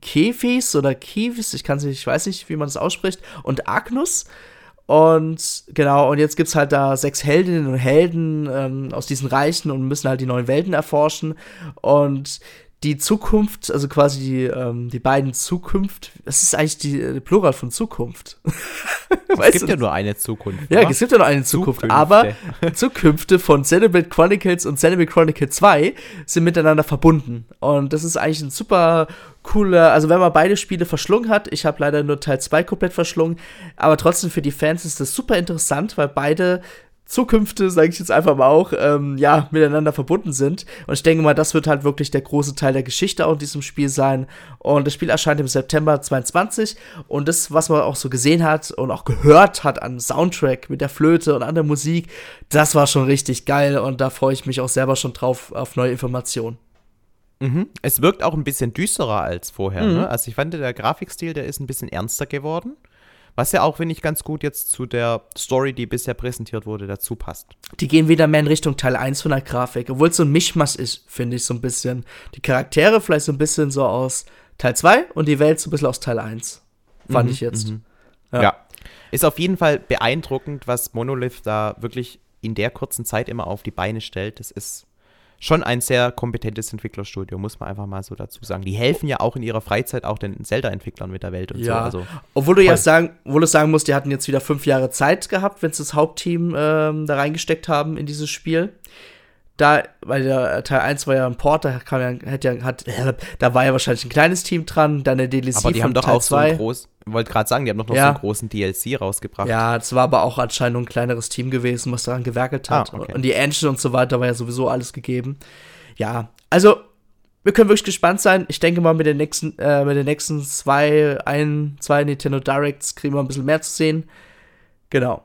Speaker 1: Kefis oder Kivis, ich kann nicht, ich weiß nicht, wie man das ausspricht. Und Agnus. Und genau, und jetzt gibt's halt da sechs Heldinnen und Helden ähm, aus diesen Reichen und müssen halt die neuen Welten erforschen. Und die Zukunft, also quasi die, ähm, die beiden Zukunft, das ist eigentlich die, die Plural von Zukunft. (laughs)
Speaker 2: es gibt du? ja nur eine Zukunft.
Speaker 1: Ja, oder? es gibt ja nur eine Zukunft, Zukünfte. aber Zukünfte von Xenoblade Chronicles und Xenoblade Chronicles 2 sind miteinander verbunden. Und das ist eigentlich ein super cooler, also wenn man beide Spiele verschlungen hat, ich habe leider nur Teil 2 komplett verschlungen, aber trotzdem für die Fans ist das super interessant, weil beide Zukünfte, sage ich jetzt einfach mal auch, ähm, ja, miteinander verbunden sind. Und ich denke mal, das wird halt wirklich der große Teil der Geschichte auch in diesem Spiel sein. Und das Spiel erscheint im September 22. Und das, was man auch so gesehen hat und auch gehört hat an Soundtrack mit der Flöte und an der Musik, das war schon richtig geil. Und da freue ich mich auch selber schon drauf auf neue Informationen.
Speaker 2: Mhm. Es wirkt auch ein bisschen düsterer als vorher. Mhm. Ne? Also ich fand, der Grafikstil, der ist ein bisschen ernster geworden. Was ja auch, finde ich, ganz gut jetzt zu der Story, die bisher präsentiert wurde, dazu passt.
Speaker 1: Die gehen wieder mehr in Richtung Teil 1 von der Grafik, obwohl es so ein Mischmasch ist, finde ich so ein bisschen. Die Charaktere vielleicht so ein bisschen so aus Teil 2 und die Welt so ein bisschen aus Teil 1. Fand mhm, ich jetzt.
Speaker 2: Mhm. Ja. ja. Ist auf jeden Fall beeindruckend, was Monolith da wirklich in der kurzen Zeit immer auf die Beine stellt, das ist schon ein sehr kompetentes Entwicklerstudio, muss man einfach mal so dazu sagen. Die helfen ja auch in ihrer Freizeit auch den Zelda-Entwicklern mit der Welt und
Speaker 1: ja.
Speaker 2: so. Also,
Speaker 1: Obwohl du ja sagen, obwohl du sagen musst, die hatten jetzt wieder fünf Jahre Zeit gehabt, wenn sie das Hauptteam ähm, da reingesteckt haben in dieses Spiel da, weil der Teil 1 war ja ein Port, da kam ja, hat ja, hat, da war ja wahrscheinlich ein kleines Team dran, dann der DLC
Speaker 2: aber die haben doch Teil auch 2. so einen großen, wollte gerade sagen, die haben doch noch ja. so einen großen DLC rausgebracht.
Speaker 1: Ja, es war aber auch anscheinend ein kleineres Team gewesen, was daran gewerkelt hat. Ah, okay. Und die Engine und so weiter war ja sowieso alles gegeben. Ja, also wir können wirklich gespannt sein. Ich denke mal, mit den nächsten, äh, mit den nächsten zwei, ein, zwei Nintendo Directs kriegen wir ein bisschen mehr zu sehen. Genau.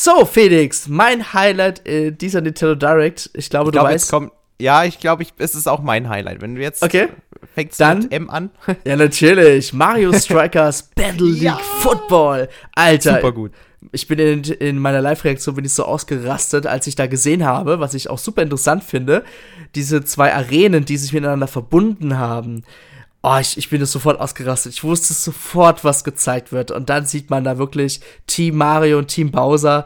Speaker 1: So, Felix, mein Highlight äh, dieser Nintendo Direct. Ich glaube, ich du glaub, weißt.
Speaker 2: Kommt, ja, ich glaube, ich, es ist auch mein Highlight. Wenn du jetzt
Speaker 1: okay.
Speaker 2: fängst Dann, mit M an. (laughs)
Speaker 1: ja, natürlich. Mario Strikers (laughs) Battle League ja. Football. Alter.
Speaker 2: Super gut.
Speaker 1: Ich bin in, in meiner Live-Reaktion bin ich so ausgerastet, als ich da gesehen habe, was ich auch super interessant finde. Diese zwei Arenen, die sich miteinander verbunden haben. Oh, ich, ich bin das sofort ausgerastet. Ich wusste sofort, was gezeigt wird. Und dann sieht man da wirklich Team Mario und Team Bowser,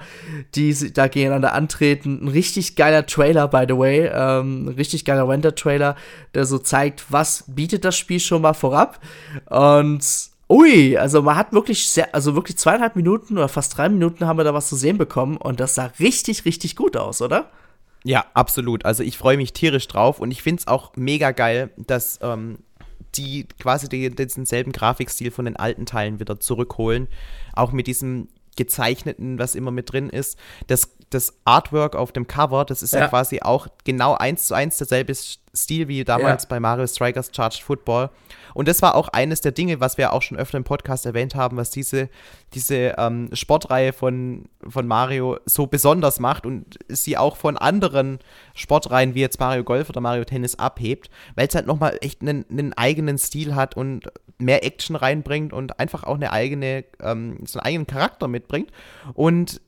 Speaker 1: die da gegeneinander antreten. Ein richtig geiler Trailer, by the way. Ähm, ein richtig geiler Render-Trailer, der so zeigt, was bietet das Spiel schon mal vorab. Und ui, also man hat wirklich sehr, also wirklich zweieinhalb Minuten oder fast drei Minuten haben wir da was zu sehen bekommen. Und das sah richtig, richtig gut aus, oder?
Speaker 2: Ja, absolut. Also ich freue mich tierisch drauf und ich finde es auch mega geil, dass ähm, die quasi den, denselben Grafikstil von den alten Teilen wieder zurückholen. Auch mit diesem gezeichneten, was immer mit drin ist. Das, das Artwork auf dem Cover, das ist ja, ja quasi auch genau eins zu eins derselbe Stil wie damals ja. bei Mario Strikers Charged Football. Und das war auch eines der Dinge, was wir auch schon öfter im Podcast erwähnt haben, was diese, diese ähm, Sportreihe von, von Mario so besonders macht und sie auch von anderen Sportreihen wie jetzt Mario Golf oder Mario Tennis abhebt, weil es halt nochmal echt einen, einen eigenen Stil hat und mehr Action reinbringt und einfach auch eine eigene, ähm, so einen eigenen Charakter mitbringt. Und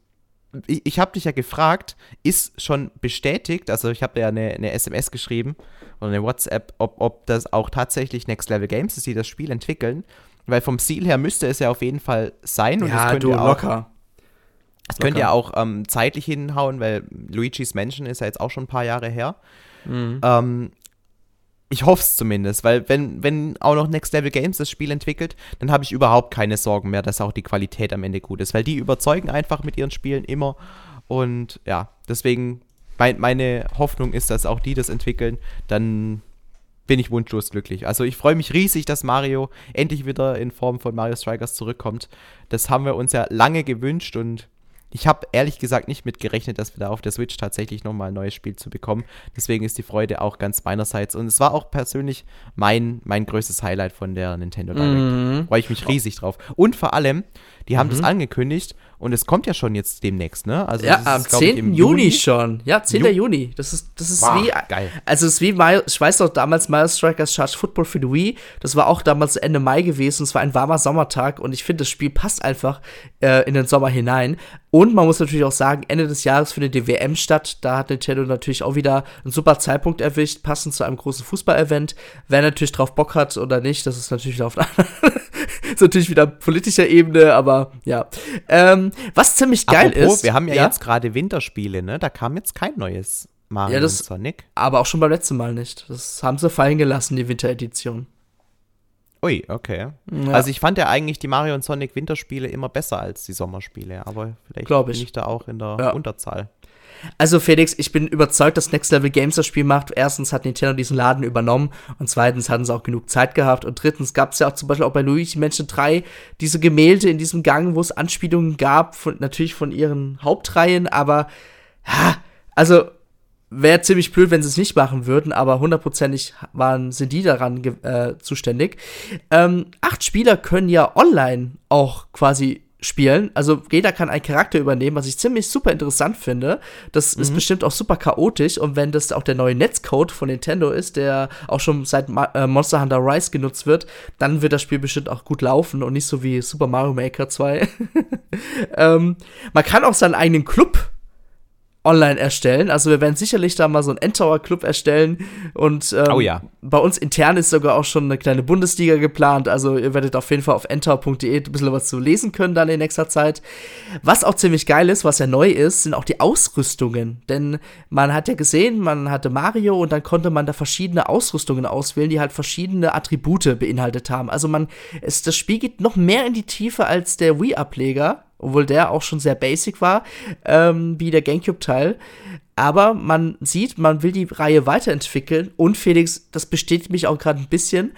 Speaker 2: ich, ich habe dich ja gefragt, ist schon bestätigt, also ich habe ja eine, eine SMS geschrieben oder eine WhatsApp, ob, ob das auch tatsächlich Next Level Games ist, die das Spiel entwickeln. Weil vom Stil her müsste es ja auf jeden Fall sein. Und
Speaker 1: ja,
Speaker 2: das
Speaker 1: du, auch, locker.
Speaker 2: Das könnte ja auch ähm, zeitlich hinhauen, weil Luigi's Mansion ist ja jetzt auch schon ein paar Jahre her. Mhm. Ähm, ich hoffe es zumindest, weil wenn, wenn auch noch Next Level Games das Spiel entwickelt, dann habe ich überhaupt keine Sorgen mehr, dass auch die Qualität am Ende gut ist, weil die überzeugen einfach mit ihren Spielen immer. Und ja, deswegen mein, meine Hoffnung ist, dass auch die das entwickeln, dann bin ich wunschlos glücklich. Also ich freue mich riesig, dass Mario endlich wieder in Form von Mario Strikers zurückkommt. Das haben wir uns ja lange gewünscht und ich habe ehrlich gesagt nicht mitgerechnet, dass wir da auf der Switch tatsächlich nochmal ein neues Spiel zu bekommen. Deswegen ist die Freude auch ganz meinerseits. Und es war auch persönlich mein, mein größtes Highlight von der Nintendo Direct. Mhm. Freue ich mich riesig drauf. Und vor allem, die haben mhm. das angekündigt und es kommt ja schon jetzt demnächst, ne?
Speaker 1: Also ja, am 10. Juni, Juni schon. Ja, 10. Ju Juni. Das ist, das ist wow, wie. Geil. Also, es ist wie, Mario, ich weiß doch, damals Mario Strikers Charge Football für die Wii. Das war auch damals Ende Mai gewesen. Es war ein warmer Sommertag und ich finde, das Spiel passt einfach äh, in den Sommer hinein. Und man muss natürlich auch sagen, Ende des Jahres findet die WM statt. Da hat Nintendo natürlich auch wieder einen super Zeitpunkt erwischt, passend zu einem großen Fußball-Event. Wer natürlich drauf Bock hat oder nicht, das ist natürlich auf einer (laughs) ist natürlich wieder politischer Ebene, aber ja. Ähm, was ziemlich geil Apropos,
Speaker 2: ist. Wir haben ja, ja? jetzt gerade Winterspiele, ne? Da kam jetzt kein neues Mario
Speaker 1: ja, das,
Speaker 2: und Sonic.
Speaker 1: Aber auch schon beim letzten Mal nicht. Das haben sie fallen gelassen, die Winteredition.
Speaker 2: Ui, okay. Ja. Also ich fand ja eigentlich die Mario und Sonic Winterspiele immer besser als die Sommerspiele, aber vielleicht
Speaker 1: Glaub ich.
Speaker 2: bin ich da auch in der ja. Unterzahl.
Speaker 1: Also Felix, ich bin überzeugt, dass Next Level Games das Spiel macht. Erstens hat Nintendo diesen Laden übernommen und zweitens hatten sie auch genug Zeit gehabt und drittens gab es ja auch zum Beispiel auch bei Luigi Mansion 3 diese Gemälde in diesem Gang, wo es Anspielungen gab, von, natürlich von ihren Hauptreihen, aber ja, also wäre ziemlich blöd, wenn sie es nicht machen würden, aber hundertprozentig waren, sind die daran äh, zuständig. Ähm, acht Spieler können ja online auch quasi spielen. Also jeder kann einen Charakter übernehmen, was ich ziemlich super interessant finde. Das mhm. ist bestimmt auch super chaotisch und wenn das auch der neue Netzcode von Nintendo ist, der auch schon seit Ma äh, Monster Hunter Rise genutzt wird, dann wird das Spiel bestimmt auch gut laufen und nicht so wie Super Mario Maker 2. (laughs) ähm, man kann auch seinen eigenen Club online erstellen. Also wir werden sicherlich da mal so einen Endtower Club erstellen und ähm,
Speaker 2: oh ja.
Speaker 1: bei uns intern ist sogar auch schon eine kleine Bundesliga geplant. Also ihr werdet auf jeden Fall auf endtower.de ein bisschen was zu lesen können dann in nächster Zeit. Was auch ziemlich geil ist, was ja neu ist, sind auch die Ausrüstungen. Denn man hat ja gesehen, man hatte Mario und dann konnte man da verschiedene Ausrüstungen auswählen, die halt verschiedene Attribute beinhaltet haben. Also man, es, das Spiel geht noch mehr in die Tiefe als der Wii-Ableger obwohl der auch schon sehr basic war, ähm, wie der GameCube-Teil. Aber man sieht, man will die Reihe weiterentwickeln und Felix, das bestätigt mich auch gerade ein bisschen,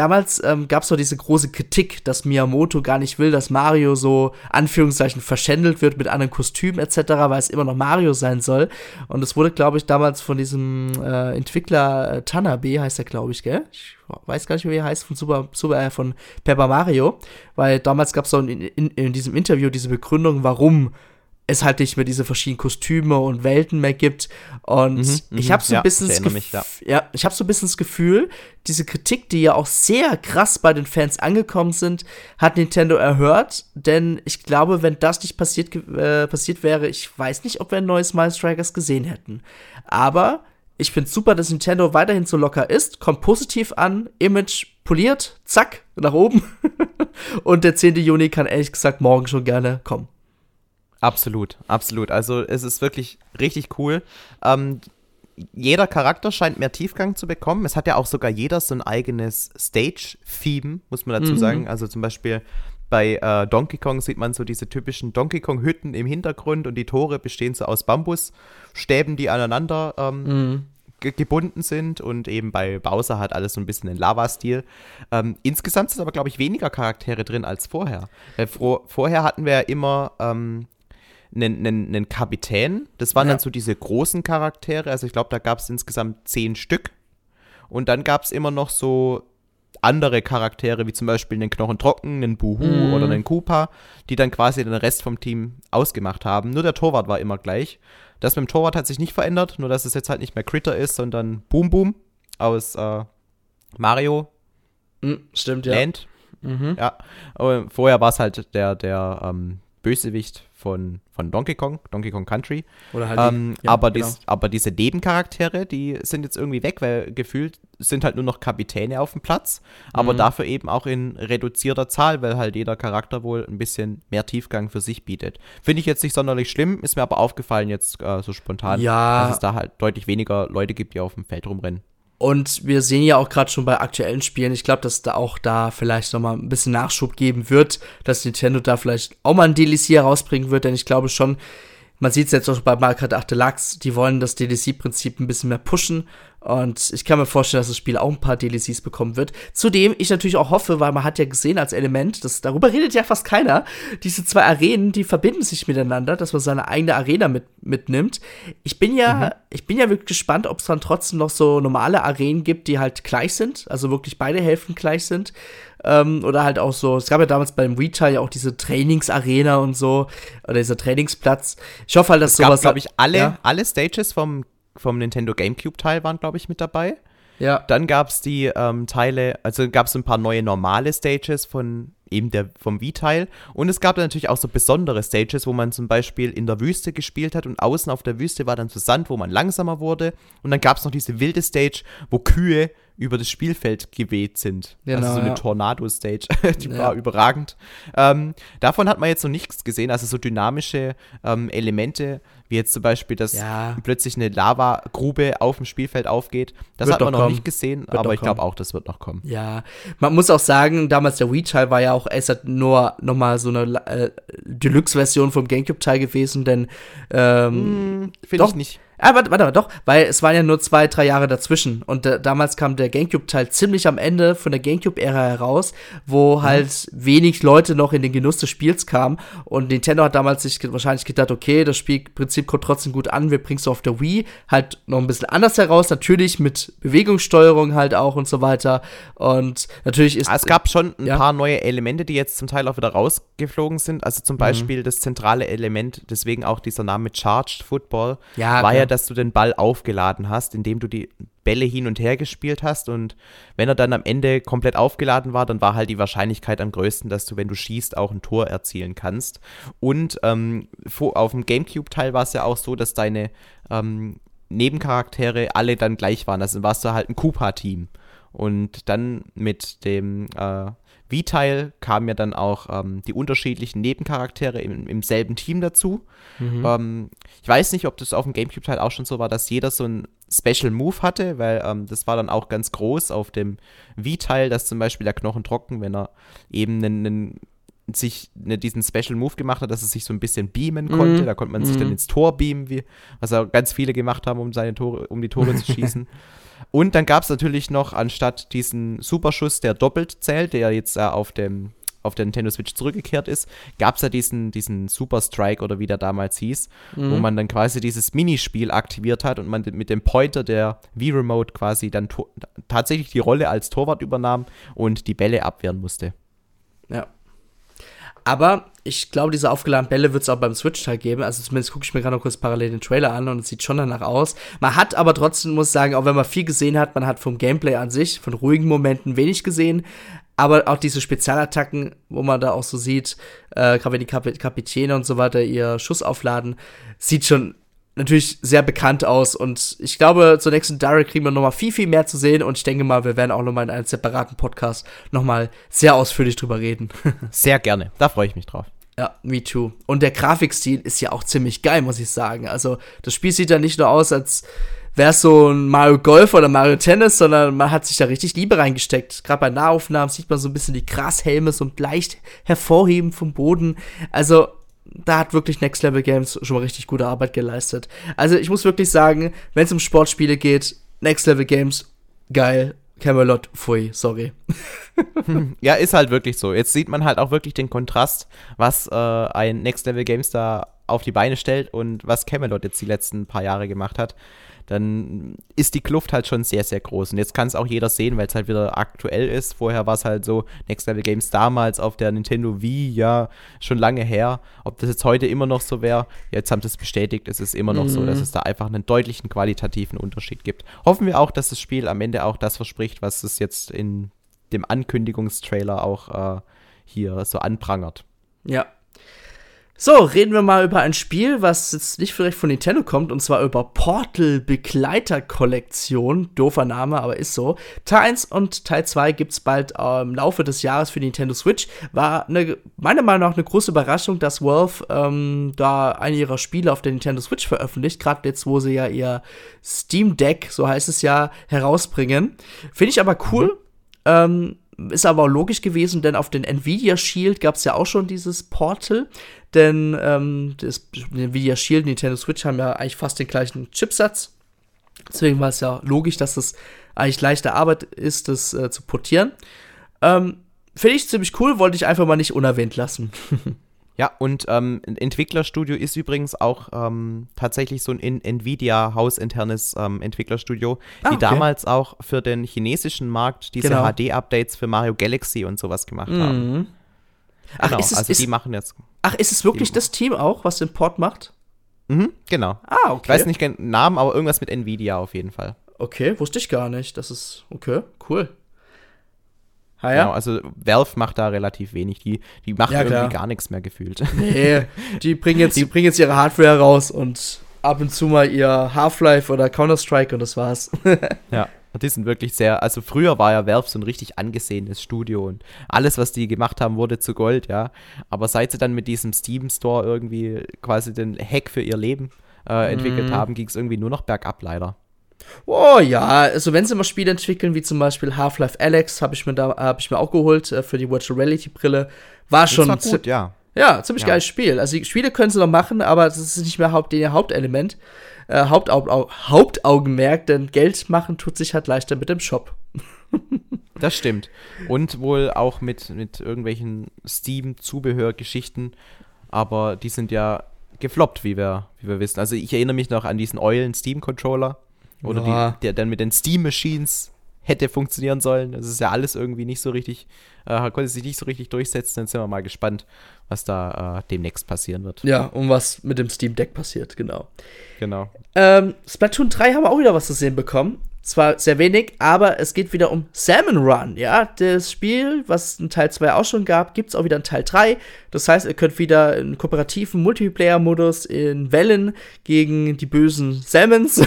Speaker 1: damals ähm, gab es doch diese große Kritik, dass Miyamoto gar nicht will, dass Mario so Anführungszeichen verschändelt wird mit anderen Kostümen etc., weil es immer noch Mario sein soll. Und es wurde, glaube ich, damals von diesem äh, Entwickler äh, Tanabe, heißt er, glaube ich, gell? Ich weiß gar nicht mehr, wie er heißt, von Super, Super äh, von Paper Mario, weil damals gab es so in, in, in diesem Interview diese Begründung, warum es halt nicht mehr diese verschiedenen Kostüme und Welten mehr gibt. Und mhm, ich habe so ein ja, bisschen das mich, ja. ja. ich habe so ein bisschen das Gefühl, diese Kritik, die ja auch sehr krass bei den Fans angekommen sind, hat Nintendo erhört. Denn ich glaube, wenn das nicht passiert, äh, passiert wäre, ich weiß nicht, ob wir ein neues Miles Strikers gesehen hätten. Aber ich finde super, dass Nintendo weiterhin so locker ist, kommt positiv an, Image poliert, zack, nach oben. (laughs) und der 10. Juni kann ehrlich gesagt morgen schon gerne kommen.
Speaker 2: Absolut, absolut. Also es ist wirklich richtig cool. Ähm, jeder Charakter scheint mehr Tiefgang zu bekommen. Es hat ja auch sogar jeder so ein eigenes Stage-Theme, muss man dazu mhm. sagen. Also zum Beispiel bei äh, Donkey Kong sieht man so diese typischen Donkey Kong-Hütten im Hintergrund und die Tore bestehen so aus Bambusstäben, die aneinander ähm, mhm. ge gebunden sind. Und eben bei Bowser hat alles so ein bisschen den Lava-Stil. Ähm, insgesamt sind aber, glaube ich, weniger Charaktere drin als vorher. Weil vorher hatten wir ja immer ähm, einen, einen, einen Kapitän. Das waren ja. dann so diese großen Charaktere. Also ich glaube, da gab es insgesamt zehn Stück. Und dann gab es immer noch so andere Charaktere, wie zum Beispiel einen Knochentrocken, einen Buhu mm. oder einen Koopa, die dann quasi den Rest vom Team ausgemacht haben. Nur der Torwart war immer gleich. Das mit dem Torwart hat sich nicht verändert, nur dass es jetzt halt nicht mehr Critter ist, sondern Boom Boom aus äh, Mario.
Speaker 1: Mm, stimmt, ja.
Speaker 2: Land. Mhm. Ja. Aber vorher war es halt der, der ähm, Bösewicht von, von Donkey Kong, Donkey Kong Country.
Speaker 1: Oder halt
Speaker 2: ähm, die, ja, aber, genau. dies, aber diese Nebencharaktere, die sind jetzt irgendwie weg, weil gefühlt sind halt nur noch Kapitäne auf dem Platz, aber mhm. dafür eben auch in reduzierter Zahl, weil halt jeder Charakter wohl ein bisschen mehr Tiefgang für sich bietet. Finde ich jetzt nicht sonderlich schlimm, ist mir aber aufgefallen jetzt äh, so spontan,
Speaker 1: ja.
Speaker 2: dass es da halt deutlich weniger Leute gibt, die auf dem Feld rumrennen.
Speaker 1: Und wir sehen ja auch gerade schon bei aktuellen Spielen, ich glaube, dass da auch da vielleicht noch mal ein bisschen Nachschub geben wird, dass Nintendo da vielleicht auch mal ein DLC herausbringen wird, denn ich glaube schon, man sieht es jetzt auch bei Mario Kart 8 Deluxe, die wollen das DLC-Prinzip ein bisschen mehr pushen und ich kann mir vorstellen, dass das Spiel auch ein paar DLCs bekommen wird. Zudem ich natürlich auch hoffe, weil man hat ja gesehen als Element, das, darüber redet ja fast keiner, diese zwei Arenen, die verbinden sich miteinander, dass man seine eigene Arena mit, mitnimmt. Ich bin ja, mhm. ich bin ja wirklich gespannt, ob es dann trotzdem noch so normale Arenen gibt, die halt gleich sind, also wirklich beide Hälften gleich sind. Ähm, oder halt auch so, es gab ja damals beim Retail ja auch diese Trainingsarena und so, oder dieser Trainingsplatz. Ich hoffe halt, dass
Speaker 2: es
Speaker 1: sowas.
Speaker 2: glaube ich, alle, ja? alle Stages vom vom Nintendo GameCube-Teil waren, glaube ich, mit dabei.
Speaker 1: Ja.
Speaker 2: Dann gab es die ähm, Teile, also gab es ein paar neue normale Stages von eben der, vom Wii-Teil. Und es gab dann natürlich auch so besondere Stages, wo man zum Beispiel in der Wüste gespielt hat und außen auf der Wüste war dann so Sand, wo man langsamer wurde. Und dann gab es noch diese wilde Stage, wo Kühe über das Spielfeld geweht sind.
Speaker 1: Genau,
Speaker 2: also so eine
Speaker 1: ja.
Speaker 2: Tornado-Stage. (laughs) Die ja. war überragend. Ähm, davon hat man jetzt noch nichts gesehen. Also so dynamische ähm, Elemente, wie jetzt zum Beispiel, dass
Speaker 1: ja.
Speaker 2: plötzlich eine Lavagrube auf dem Spielfeld aufgeht. Das wird hat man noch kommen. nicht gesehen, wird aber ich glaube auch, das wird noch kommen.
Speaker 1: Ja, man muss auch sagen, damals der Wii-Teil war ja auch erst nur nochmal so eine äh, Deluxe-Version vom GameCube-Teil gewesen, denn ähm,
Speaker 2: hm, Finde ich nicht.
Speaker 1: Ah, warte, warte, doch, weil es waren ja nur zwei, drei Jahre dazwischen. Und äh, damals kam der GameCube-Teil ziemlich am Ende von der GameCube-Ära heraus, wo mhm. halt wenig Leute noch in den Genuss des Spiels kamen. Und Nintendo hat damals sich wahrscheinlich gedacht, okay, das Spielprinzip kommt trotzdem gut an, wir bringen es auf der Wii halt noch ein bisschen anders heraus, natürlich mit Bewegungssteuerung halt auch und so weiter. Und natürlich ist.
Speaker 2: Ah, es gab schon ein ja? paar neue Elemente, die jetzt zum Teil auch wieder rausgeflogen sind. Also zum mhm. Beispiel mhm. das zentrale Element, deswegen auch dieser Name Charged Football,
Speaker 1: ja,
Speaker 2: war ja dass du den Ball aufgeladen hast, indem du die, Bälle hin und her gespielt hast und wenn er dann am Ende komplett aufgeladen war, dann war halt die Wahrscheinlichkeit am größten, dass du, wenn du schießt, auch ein Tor erzielen kannst. Und ähm, auf dem GameCube-Teil war es ja auch so, dass deine ähm, Nebencharaktere alle dann gleich waren. Also warst du halt ein Koopa-Team. Und dann mit dem äh, V-Teil kamen ja dann auch ähm, die unterschiedlichen Nebencharaktere im, im selben Team dazu. Mhm. Ähm, ich weiß nicht, ob das auf dem GameCube-Teil auch schon so war, dass jeder so ein Special Move hatte, weil ähm, das war dann auch ganz groß auf dem V-Teil, dass zum Beispiel der Knochen trocken, wenn er eben einen, einen sich ne, diesen Special Move gemacht hat, dass er sich so ein bisschen beamen konnte. Mhm. Da konnte man sich dann mhm. ins Tor beamen, wie, was auch ganz viele gemacht haben, um seine Tore, um die Tore zu schießen. (laughs) Und dann gab es natürlich noch, anstatt diesen Superschuss, der doppelt zählt, der jetzt äh, auf dem auf der Nintendo Switch zurückgekehrt ist, gab es ja diesen, diesen Super Strike oder wie der damals hieß, mhm. wo man dann quasi dieses Minispiel aktiviert hat und man mit dem Pointer der Wii-Remote quasi dann tatsächlich die Rolle als Torwart übernahm und die Bälle abwehren musste.
Speaker 1: Aber ich glaube, diese aufgeladenen Bälle wird es auch beim Switch-Teil geben. Also zumindest gucke ich mir gerade noch kurz parallel den Trailer an und es sieht schon danach aus. Man hat aber trotzdem, muss ich sagen, auch wenn man viel gesehen hat, man hat vom Gameplay an sich, von ruhigen Momenten wenig gesehen. Aber auch diese Spezialattacken, wo man da auch so sieht, äh, gerade wenn die Kap Kapitäne und so weiter ihr Schuss aufladen, sieht schon natürlich sehr bekannt aus. Und ich glaube, zur nächsten Direct kriegen wir nochmal viel, viel mehr zu sehen. Und ich denke mal, wir werden auch nochmal in einem separaten Podcast nochmal sehr ausführlich drüber reden. (laughs)
Speaker 2: sehr gerne. Da freue ich mich drauf.
Speaker 1: Ja, me too. Und der Grafikstil ist ja auch ziemlich geil, muss ich sagen. Also, das Spiel sieht ja nicht nur aus, als wäre es so ein Mario Golf oder Mario Tennis, sondern man hat sich da richtig Liebe reingesteckt. Gerade bei Nahaufnahmen sieht man so ein bisschen die Grashelme so leicht hervorheben vom Boden. Also, da hat wirklich Next Level Games schon mal richtig gute Arbeit geleistet. Also ich muss wirklich sagen, wenn es um Sportspiele geht, Next Level Games, geil. Camelot, pfui, sorry. (laughs)
Speaker 2: ja, ist halt wirklich so. Jetzt sieht man halt auch wirklich den Kontrast, was äh, ein Next Level Games da auf die Beine stellt und was Camelot jetzt die letzten paar Jahre gemacht hat dann ist die Kluft halt schon sehr, sehr groß. Und jetzt kann es auch jeder sehen, weil es halt wieder aktuell ist. Vorher war es halt so, Next Level Games damals auf der Nintendo Wii, ja, schon lange her. Ob das jetzt heute immer noch so wäre, jetzt haben sie es bestätigt, es ist immer noch mhm. so, dass mhm. es da einfach einen deutlichen qualitativen Unterschied gibt. Hoffen wir auch, dass das Spiel am Ende auch das verspricht, was es jetzt in dem Ankündigungstrailer auch äh, hier so anprangert.
Speaker 1: Ja, so, reden wir mal über ein Spiel, was jetzt nicht vielleicht von Nintendo kommt, und zwar über Portal Begleiter Kollektion. Doofer Name, aber ist so. Teil 1 und Teil 2 gibt es bald äh, im Laufe des Jahres für Nintendo Switch. War eine, meiner Meinung nach eine große Überraschung, dass Valve ähm, da eine ihrer Spiele auf der Nintendo Switch veröffentlicht. Gerade jetzt, wo sie ja ihr Steam Deck, so heißt es ja, herausbringen. Finde ich aber cool. Mhm. Ähm, ist aber auch logisch gewesen, denn auf den Nvidia Shield gab es ja auch schon dieses Portal. Denn ähm, das Nvidia Shield, Nintendo Switch haben ja eigentlich fast den gleichen Chipsatz. Deswegen war es ja logisch, dass es eigentlich leichte Arbeit ist, das äh, zu portieren. Ähm, Finde ich ziemlich cool, wollte ich einfach mal nicht unerwähnt lassen. (laughs)
Speaker 2: Ja, und ähm, ein Entwicklerstudio ist übrigens auch ähm, tatsächlich so ein in Nvidia hausinternes ähm, Entwicklerstudio, ah, die okay. damals auch für den chinesischen Markt diese genau. HD-Updates für Mario Galaxy und sowas gemacht mhm. haben.
Speaker 1: Ach, genau, ist es, also ist, die machen jetzt. Ach, ist es wirklich das Team auch, was den Port macht?
Speaker 2: Mhm, genau.
Speaker 1: Ah, okay.
Speaker 2: Ich weiß nicht den Namen, aber irgendwas mit Nvidia auf jeden Fall.
Speaker 1: Okay, wusste ich gar nicht. Das ist okay, cool.
Speaker 2: Ah, ja? Genau, also Valve macht da relativ wenig. Die, die machen ja, irgendwie gar nichts mehr gefühlt. (laughs)
Speaker 1: Nee, die bringen jetzt, die bringen jetzt ihre Hardware raus und ab und zu mal ihr Half-Life oder Counter-Strike und das war's. (laughs)
Speaker 2: ja, die sind wirklich sehr, also früher war ja Valve so ein richtig angesehenes Studio und alles, was die gemacht haben, wurde zu Gold, ja. Aber seit sie dann mit diesem Steam Store irgendwie quasi den Hack für ihr Leben äh, entwickelt mm. haben, ging es irgendwie nur noch bergab leider.
Speaker 1: Oh ja, also wenn sie mal Spiele entwickeln, wie zum Beispiel Half-Life Alex, habe ich mir da habe ich mir auch geholt äh, für die Virtual Reality Brille, war das schon war
Speaker 2: gut, ja.
Speaker 1: Ja, ziemlich ja. geiles Spiel. Also die Spiele können sie noch machen, aber das ist nicht mehr Haupt, ihr Hauptelement, äh, Hauptaug Hauptaugenmerk, denn Geld machen tut sich halt leichter mit dem Shop. (laughs)
Speaker 2: das stimmt. Und wohl auch mit, mit irgendwelchen Steam-Zubehörgeschichten, aber die sind ja gefloppt, wie wir, wie wir wissen. Also ich erinnere mich noch an diesen Eulen Steam-Controller oder ja. die, der dann mit den Steam Machines hätte funktionieren sollen. Das ist ja alles irgendwie nicht so richtig, äh, konnte sich nicht so richtig durchsetzen. Dann sind wir mal gespannt, was da äh, demnächst passieren wird.
Speaker 1: Ja, und was mit dem Steam Deck passiert, genau.
Speaker 2: Genau.
Speaker 1: Ähm, Splatoon 3 haben wir auch wieder was zu sehen bekommen. zwar sehr wenig, aber es geht wieder um Salmon Run, ja. Das Spiel, was in Teil 2 auch schon gab, gibt es auch wieder in Teil 3. Das heißt, ihr könnt wieder in kooperativen Multiplayer-Modus in Wellen gegen die bösen Salmons.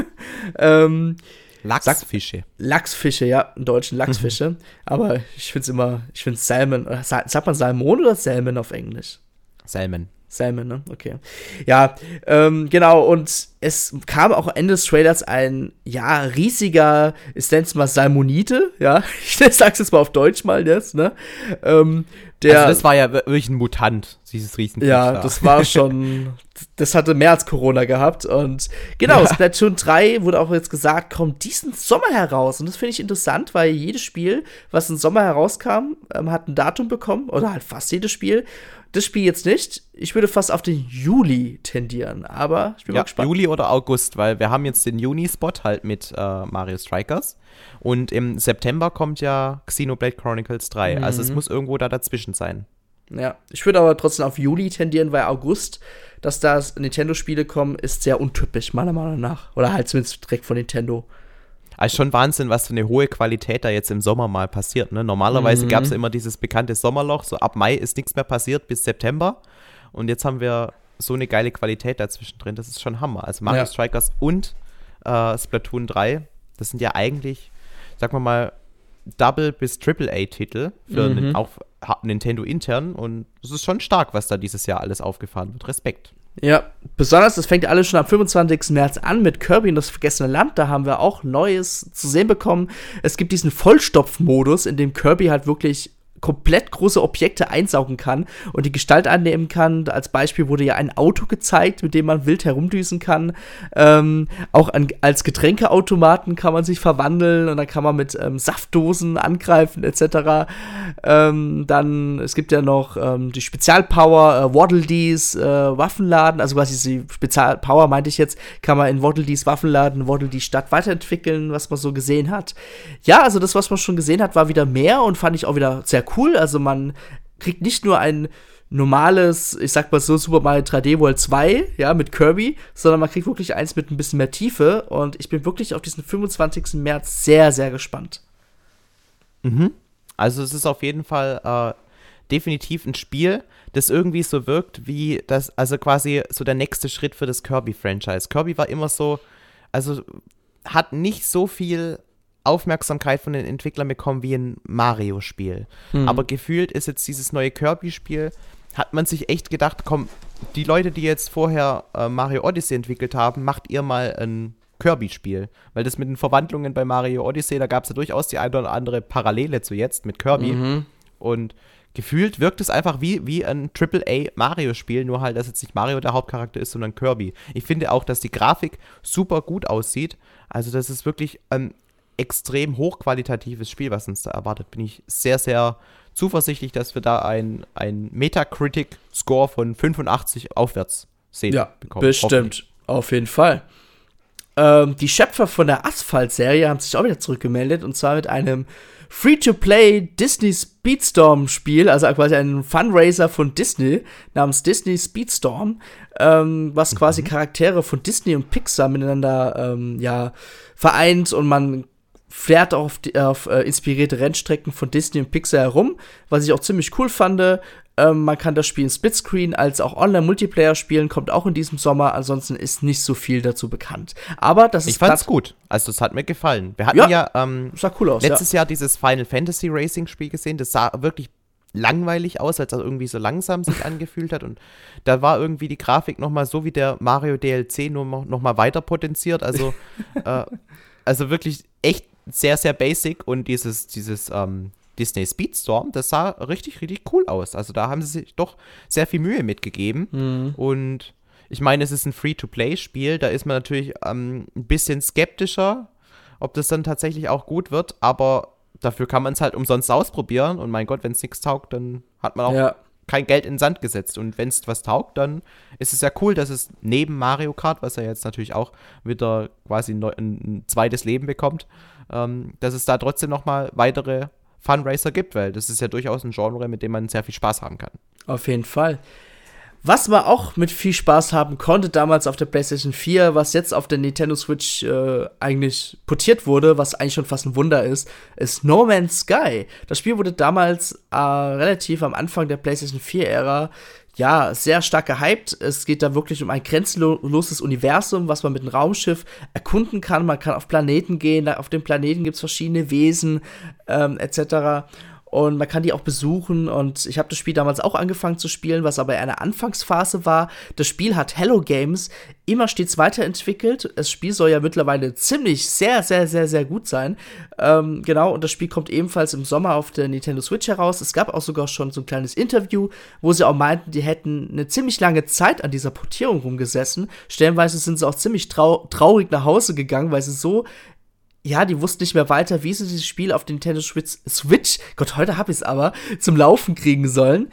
Speaker 1: (laughs) ähm,
Speaker 2: Lachsfische.
Speaker 1: Lachsfische, ja, in deutschen Lachsfische. aber ich finde es immer, ich finde Salmon, sagt man Salmon oder Salmon auf Englisch?
Speaker 2: Salmon.
Speaker 1: Salmon, ne? Okay. Ja, ähm, genau, und es kam auch Ende des Trailers ein, ja, riesiger, ich nenne es mal Salmonite, ja, (laughs) ich sag's jetzt mal auf Deutsch mal jetzt, ne? Ähm, der,
Speaker 2: also das war ja wirklich ein Mutant, dieses Riesenviech.
Speaker 1: Ja, das war schon, (laughs) das hatte mehr als Corona gehabt und genau, ja. Splatoon 3 wurde auch jetzt gesagt, kommt diesen Sommer heraus und das finde ich interessant, weil jedes Spiel, was im Sommer herauskam, ähm, hat ein Datum bekommen oder halt fast jedes Spiel das Spiel jetzt nicht. Ich würde fast auf den Juli tendieren, aber ich bin
Speaker 2: ja,
Speaker 1: mal gespannt.
Speaker 2: Juli oder August, weil wir haben jetzt den Juni-Spot halt mit äh, Mario Strikers. Und im September kommt ja Xenoblade Chronicles 3. Mhm. Also es muss irgendwo da dazwischen sein.
Speaker 1: Ja, ich würde aber trotzdem auf Juli tendieren, weil August, dass da Nintendo-Spiele kommen, ist sehr untypisch, meiner Meinung nach. Oder halt zumindest direkt von Nintendo.
Speaker 2: Also schon Wahnsinn, was für eine hohe Qualität da jetzt im Sommer mal passiert. Ne? Normalerweise mhm. gab es ja immer dieses bekannte Sommerloch, so ab Mai ist nichts mehr passiert bis September. Und jetzt haben wir so eine geile Qualität dazwischen drin. Das ist schon Hammer. Also Mario ja. Strikers und äh, Splatoon 3, das sind ja eigentlich, sagen wir mal, Double- bis Triple-A-Titel für mhm. auch Nintendo intern. Und es ist schon stark, was da dieses Jahr alles aufgefahren wird. Respekt.
Speaker 1: Ja, besonders, das fängt alles schon am 25. März an mit Kirby und das vergessene Land. Da haben wir auch Neues zu sehen bekommen. Es gibt diesen Vollstopfmodus, in dem Kirby halt wirklich komplett große Objekte einsaugen kann und die Gestalt annehmen kann. Als Beispiel wurde ja ein Auto gezeigt, mit dem man wild herumdüsen kann. Ähm, auch an, als Getränkeautomaten kann man sich verwandeln und dann kann man mit ähm, Saftdosen angreifen etc. Ähm, dann, es gibt ja noch ähm, die Spezialpower, äh, Waddle Dees, äh, Waffenladen, also quasi die Spezialpower meinte ich jetzt, kann man in Waddle Dees Waffenladen, Waddle Dees Stadt weiterentwickeln, was man so gesehen hat. Ja, also das, was man schon gesehen hat, war wieder mehr und fand ich auch wieder sehr cool. Also man kriegt nicht nur ein normales, ich sag mal so, Super Mario 3D World 2, ja, mit Kirby, sondern man kriegt wirklich eins mit ein bisschen mehr Tiefe und ich bin wirklich auf diesen 25. März sehr, sehr gespannt.
Speaker 2: Mhm. Also es ist auf jeden Fall äh, definitiv ein Spiel, das irgendwie so wirkt wie das, also quasi so der nächste Schritt für das Kirby-Franchise. Kirby war immer so, also hat nicht so viel Aufmerksamkeit von den Entwicklern bekommen wie ein Mario-Spiel. Mhm. Aber gefühlt ist jetzt dieses neue Kirby-Spiel, hat man sich echt gedacht, komm, die Leute, die jetzt vorher äh, Mario Odyssey entwickelt haben, macht ihr mal ein Kirby-Spiel. Weil das mit den Verwandlungen bei Mario Odyssey, da gab es ja durchaus die eine oder andere Parallele zu jetzt mit Kirby. Mhm. Und gefühlt wirkt es einfach wie, wie ein AAA Mario-Spiel, nur halt, dass jetzt nicht Mario der Hauptcharakter ist, sondern Kirby. Ich finde auch, dass die Grafik super gut aussieht. Also, das ist wirklich ein extrem hochqualitatives Spiel, was uns da erwartet. Bin ich sehr, sehr zuversichtlich, dass wir da ein, ein Metacritic-Score von 85 aufwärts sehen.
Speaker 1: Ja, bekommen. bestimmt. Auf jeden Fall. Ähm, die Schöpfer von der Asphalt-Serie haben sich auch wieder zurückgemeldet und zwar mit einem Free-to-Play Disney Speedstorm-Spiel, also quasi ein Fundraiser von Disney namens Disney Speedstorm, ähm, was quasi mhm. Charaktere von Disney und Pixar miteinander ähm, ja, vereint und man fährt auf, die, auf äh, inspirierte Rennstrecken von Disney und Pixar herum, was ich auch ziemlich cool fand. Ähm, man kann das Spiel in Splitscreen als auch Online-Multiplayer spielen, kommt auch in diesem Sommer. Ansonsten ist nicht so viel dazu bekannt. Aber das ist.
Speaker 2: Ich fand's gut. Also, es hat mir gefallen. Wir hatten ja, ja ähm,
Speaker 1: sah cool aus,
Speaker 2: letztes ja. Jahr dieses Final Fantasy Racing Spiel gesehen. Das sah wirklich langweilig aus, als er irgendwie so langsam sich (laughs) angefühlt hat. Und da war irgendwie die Grafik nochmal so wie der Mario DLC nur nochmal weiter potenziert. Also, (laughs) äh, also wirklich echt sehr, sehr basic und dieses, dieses ähm, Disney Speedstorm, das sah richtig, richtig cool aus. Also da haben sie sich doch sehr viel Mühe mitgegeben. Mhm. Und ich meine, es ist ein Free-to-Play-Spiel, da ist man natürlich ähm, ein bisschen skeptischer, ob das dann tatsächlich auch gut wird, aber dafür kann man es halt umsonst ausprobieren und mein Gott, wenn es nichts taugt, dann hat man auch ja. kein Geld in den Sand gesetzt. Und wenn es was taugt, dann ist es ja cool, dass es neben Mario Kart, was ja jetzt natürlich auch wieder quasi ein, ein zweites Leben bekommt, ähm, dass es da trotzdem nochmal weitere Funracer gibt, weil das ist ja durchaus ein Genre, mit dem man sehr viel Spaß haben kann.
Speaker 1: Auf jeden Fall. Was man auch mit viel Spaß haben konnte damals auf der PlayStation 4, was jetzt auf der Nintendo Switch äh, eigentlich portiert wurde, was eigentlich schon fast ein Wunder ist, ist No Man's Sky. Das Spiel wurde damals äh, relativ am Anfang der PlayStation 4-Ära ja, sehr stark gehypt. Es geht da wirklich um ein grenzenloses Universum, was man mit einem Raumschiff erkunden kann. Man kann auf Planeten gehen, auf dem Planeten gibt es verschiedene Wesen ähm, etc und man kann die auch besuchen und ich habe das Spiel damals auch angefangen zu spielen, was aber in einer Anfangsphase war. Das Spiel hat Hello Games immer stets weiterentwickelt. Das Spiel soll ja mittlerweile ziemlich sehr, sehr, sehr, sehr gut sein. Ähm, genau, und das Spiel kommt ebenfalls im Sommer auf der Nintendo Switch heraus. Es gab auch sogar schon so ein kleines Interview, wo sie auch meinten, die hätten eine ziemlich lange Zeit an dieser Portierung rumgesessen. Stellenweise sind sie auch ziemlich trau traurig nach Hause gegangen, weil sie so ja, die wussten nicht mehr weiter, wie sie dieses Spiel auf den Nintendo Switch, Gott, heute hab ich's aber, zum Laufen kriegen sollen.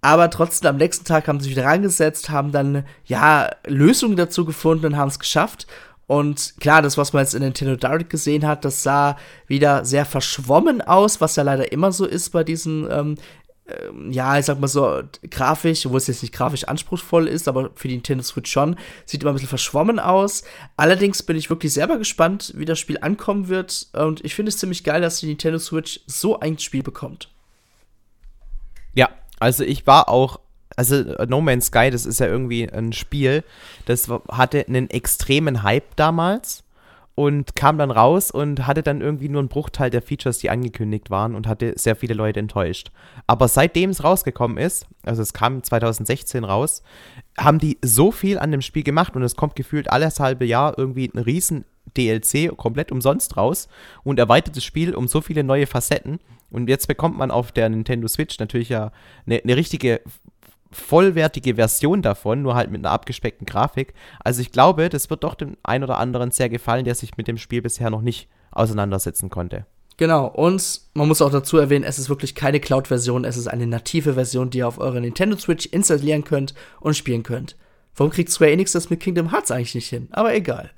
Speaker 1: Aber trotzdem, am nächsten Tag haben sie sich wieder rangesetzt, haben dann, ja, Lösungen dazu gefunden und haben es geschafft. Und klar, das, was man jetzt in Nintendo Direct gesehen hat, das sah wieder sehr verschwommen aus, was ja leider immer so ist bei diesen ähm, ja, ich sag mal so, grafisch, wo es jetzt nicht grafisch anspruchsvoll ist, aber für die Nintendo Switch schon, sieht immer ein bisschen verschwommen aus. Allerdings bin ich wirklich selber gespannt, wie das Spiel ankommen wird. Und ich finde es ziemlich geil, dass die Nintendo Switch so ein Spiel bekommt.
Speaker 2: Ja, also ich war auch also No Man's Sky, das ist ja irgendwie ein Spiel, das hatte einen extremen Hype damals und kam dann raus und hatte dann irgendwie nur einen Bruchteil der Features, die angekündigt waren und hatte sehr viele Leute enttäuscht. Aber seitdem es rausgekommen ist, also es kam 2016 raus, haben die so viel an dem Spiel gemacht und es kommt gefühlt alles halbe Jahr irgendwie ein riesen DLC komplett umsonst raus und erweitert das Spiel um so viele neue Facetten. Und jetzt bekommt man auf der Nintendo Switch natürlich ja eine, eine richtige vollwertige Version davon, nur halt mit einer abgespeckten Grafik. Also ich glaube, das wird doch dem einen oder anderen sehr gefallen, der sich mit dem Spiel bisher noch nicht auseinandersetzen konnte.
Speaker 1: Genau, und man muss auch dazu erwähnen, es ist wirklich keine Cloud-Version, es ist eine native Version, die ihr auf eurer Nintendo Switch installieren könnt und spielen könnt. Warum kriegt Square Enix das mit Kingdom Hearts eigentlich nicht hin? Aber egal.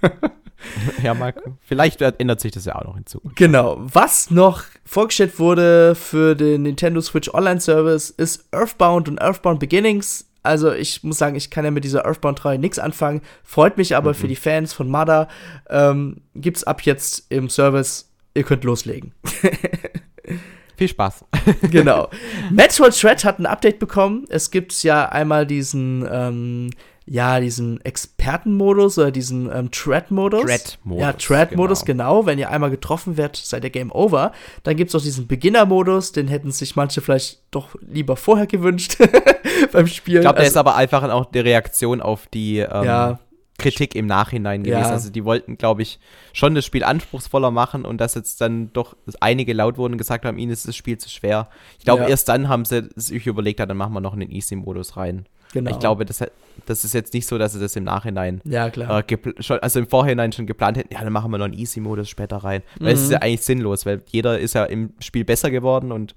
Speaker 1: (laughs)
Speaker 2: ja, Marc, vielleicht ändert sich das ja auch noch hinzu.
Speaker 1: Genau. Was noch vorgestellt wurde für den Nintendo Switch Online Service ist Earthbound und Earthbound Beginnings. Also ich muss sagen, ich kann ja mit dieser Earthbound 3 nichts anfangen. Freut mich aber mhm. für die Fans von Mada. Ähm, gibt's ab jetzt im Service. Ihr könnt loslegen. (laughs)
Speaker 2: Viel Spaß. (laughs)
Speaker 1: genau. Metroid Thread hat ein Update bekommen. Es gibt ja einmal diesen ähm, ja, diesen Expertenmodus oder diesen ähm, Thread-Modus. Thread-Modus. Ja, Thread-Modus, genau. genau. Wenn ihr einmal getroffen werdet, seid ihr Game Over. Dann gibt es auch diesen Beginner-Modus, den hätten sich manche vielleicht doch lieber vorher gewünscht (laughs) beim Spielen.
Speaker 2: Ich glaube, der also, ist aber einfach auch die Reaktion auf die ähm, ja. Kritik im Nachhinein gewesen. Ja. Also die wollten, glaube ich, schon das Spiel anspruchsvoller machen und dass jetzt dann doch einige laut wurden und gesagt haben, ihnen ist das Spiel zu schwer. Ich glaube, ja. erst dann haben sie sich überlegt, dann machen wir noch einen Easy-Modus rein. Genau. Ich glaube, das, das ist jetzt nicht so, dass sie das im Nachhinein,
Speaker 1: ja, klar.
Speaker 2: Äh, schon, also im Vorhinein schon geplant hätten, ja, dann machen wir noch einen Easy-Modus später rein. Mhm. Weil es ist ja eigentlich sinnlos, weil jeder ist ja im Spiel besser geworden und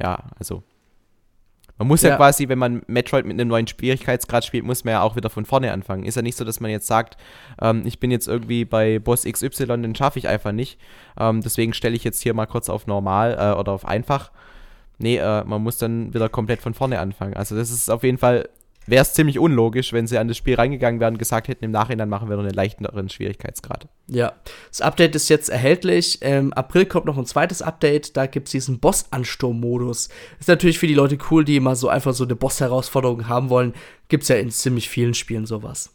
Speaker 2: ja, also man muss ja. ja. quasi, wenn man Metroid mit einem neuen Schwierigkeitsgrad spielt, muss man ja auch wieder von vorne anfangen. Ist ja nicht so, dass man jetzt sagt, ähm, ich bin jetzt irgendwie bei Boss XY, den schaffe ich einfach nicht. Ähm, deswegen stelle ich jetzt hier mal kurz auf normal äh, oder auf einfach. Nee, äh, man muss dann wieder komplett von vorne anfangen. Also das ist auf jeden Fall wäre es ziemlich unlogisch, wenn sie an das Spiel reingegangen wären und gesagt hätten, im Nachhinein machen wir noch einen leichteren Schwierigkeitsgrad.
Speaker 1: Ja, das Update ist jetzt erhältlich. Im April kommt noch ein zweites Update, da gibt es diesen Boss-Ansturm-Modus. Ist natürlich für die Leute cool, die immer so einfach so eine Boss-Herausforderung haben wollen. Gibt es ja in ziemlich vielen Spielen sowas.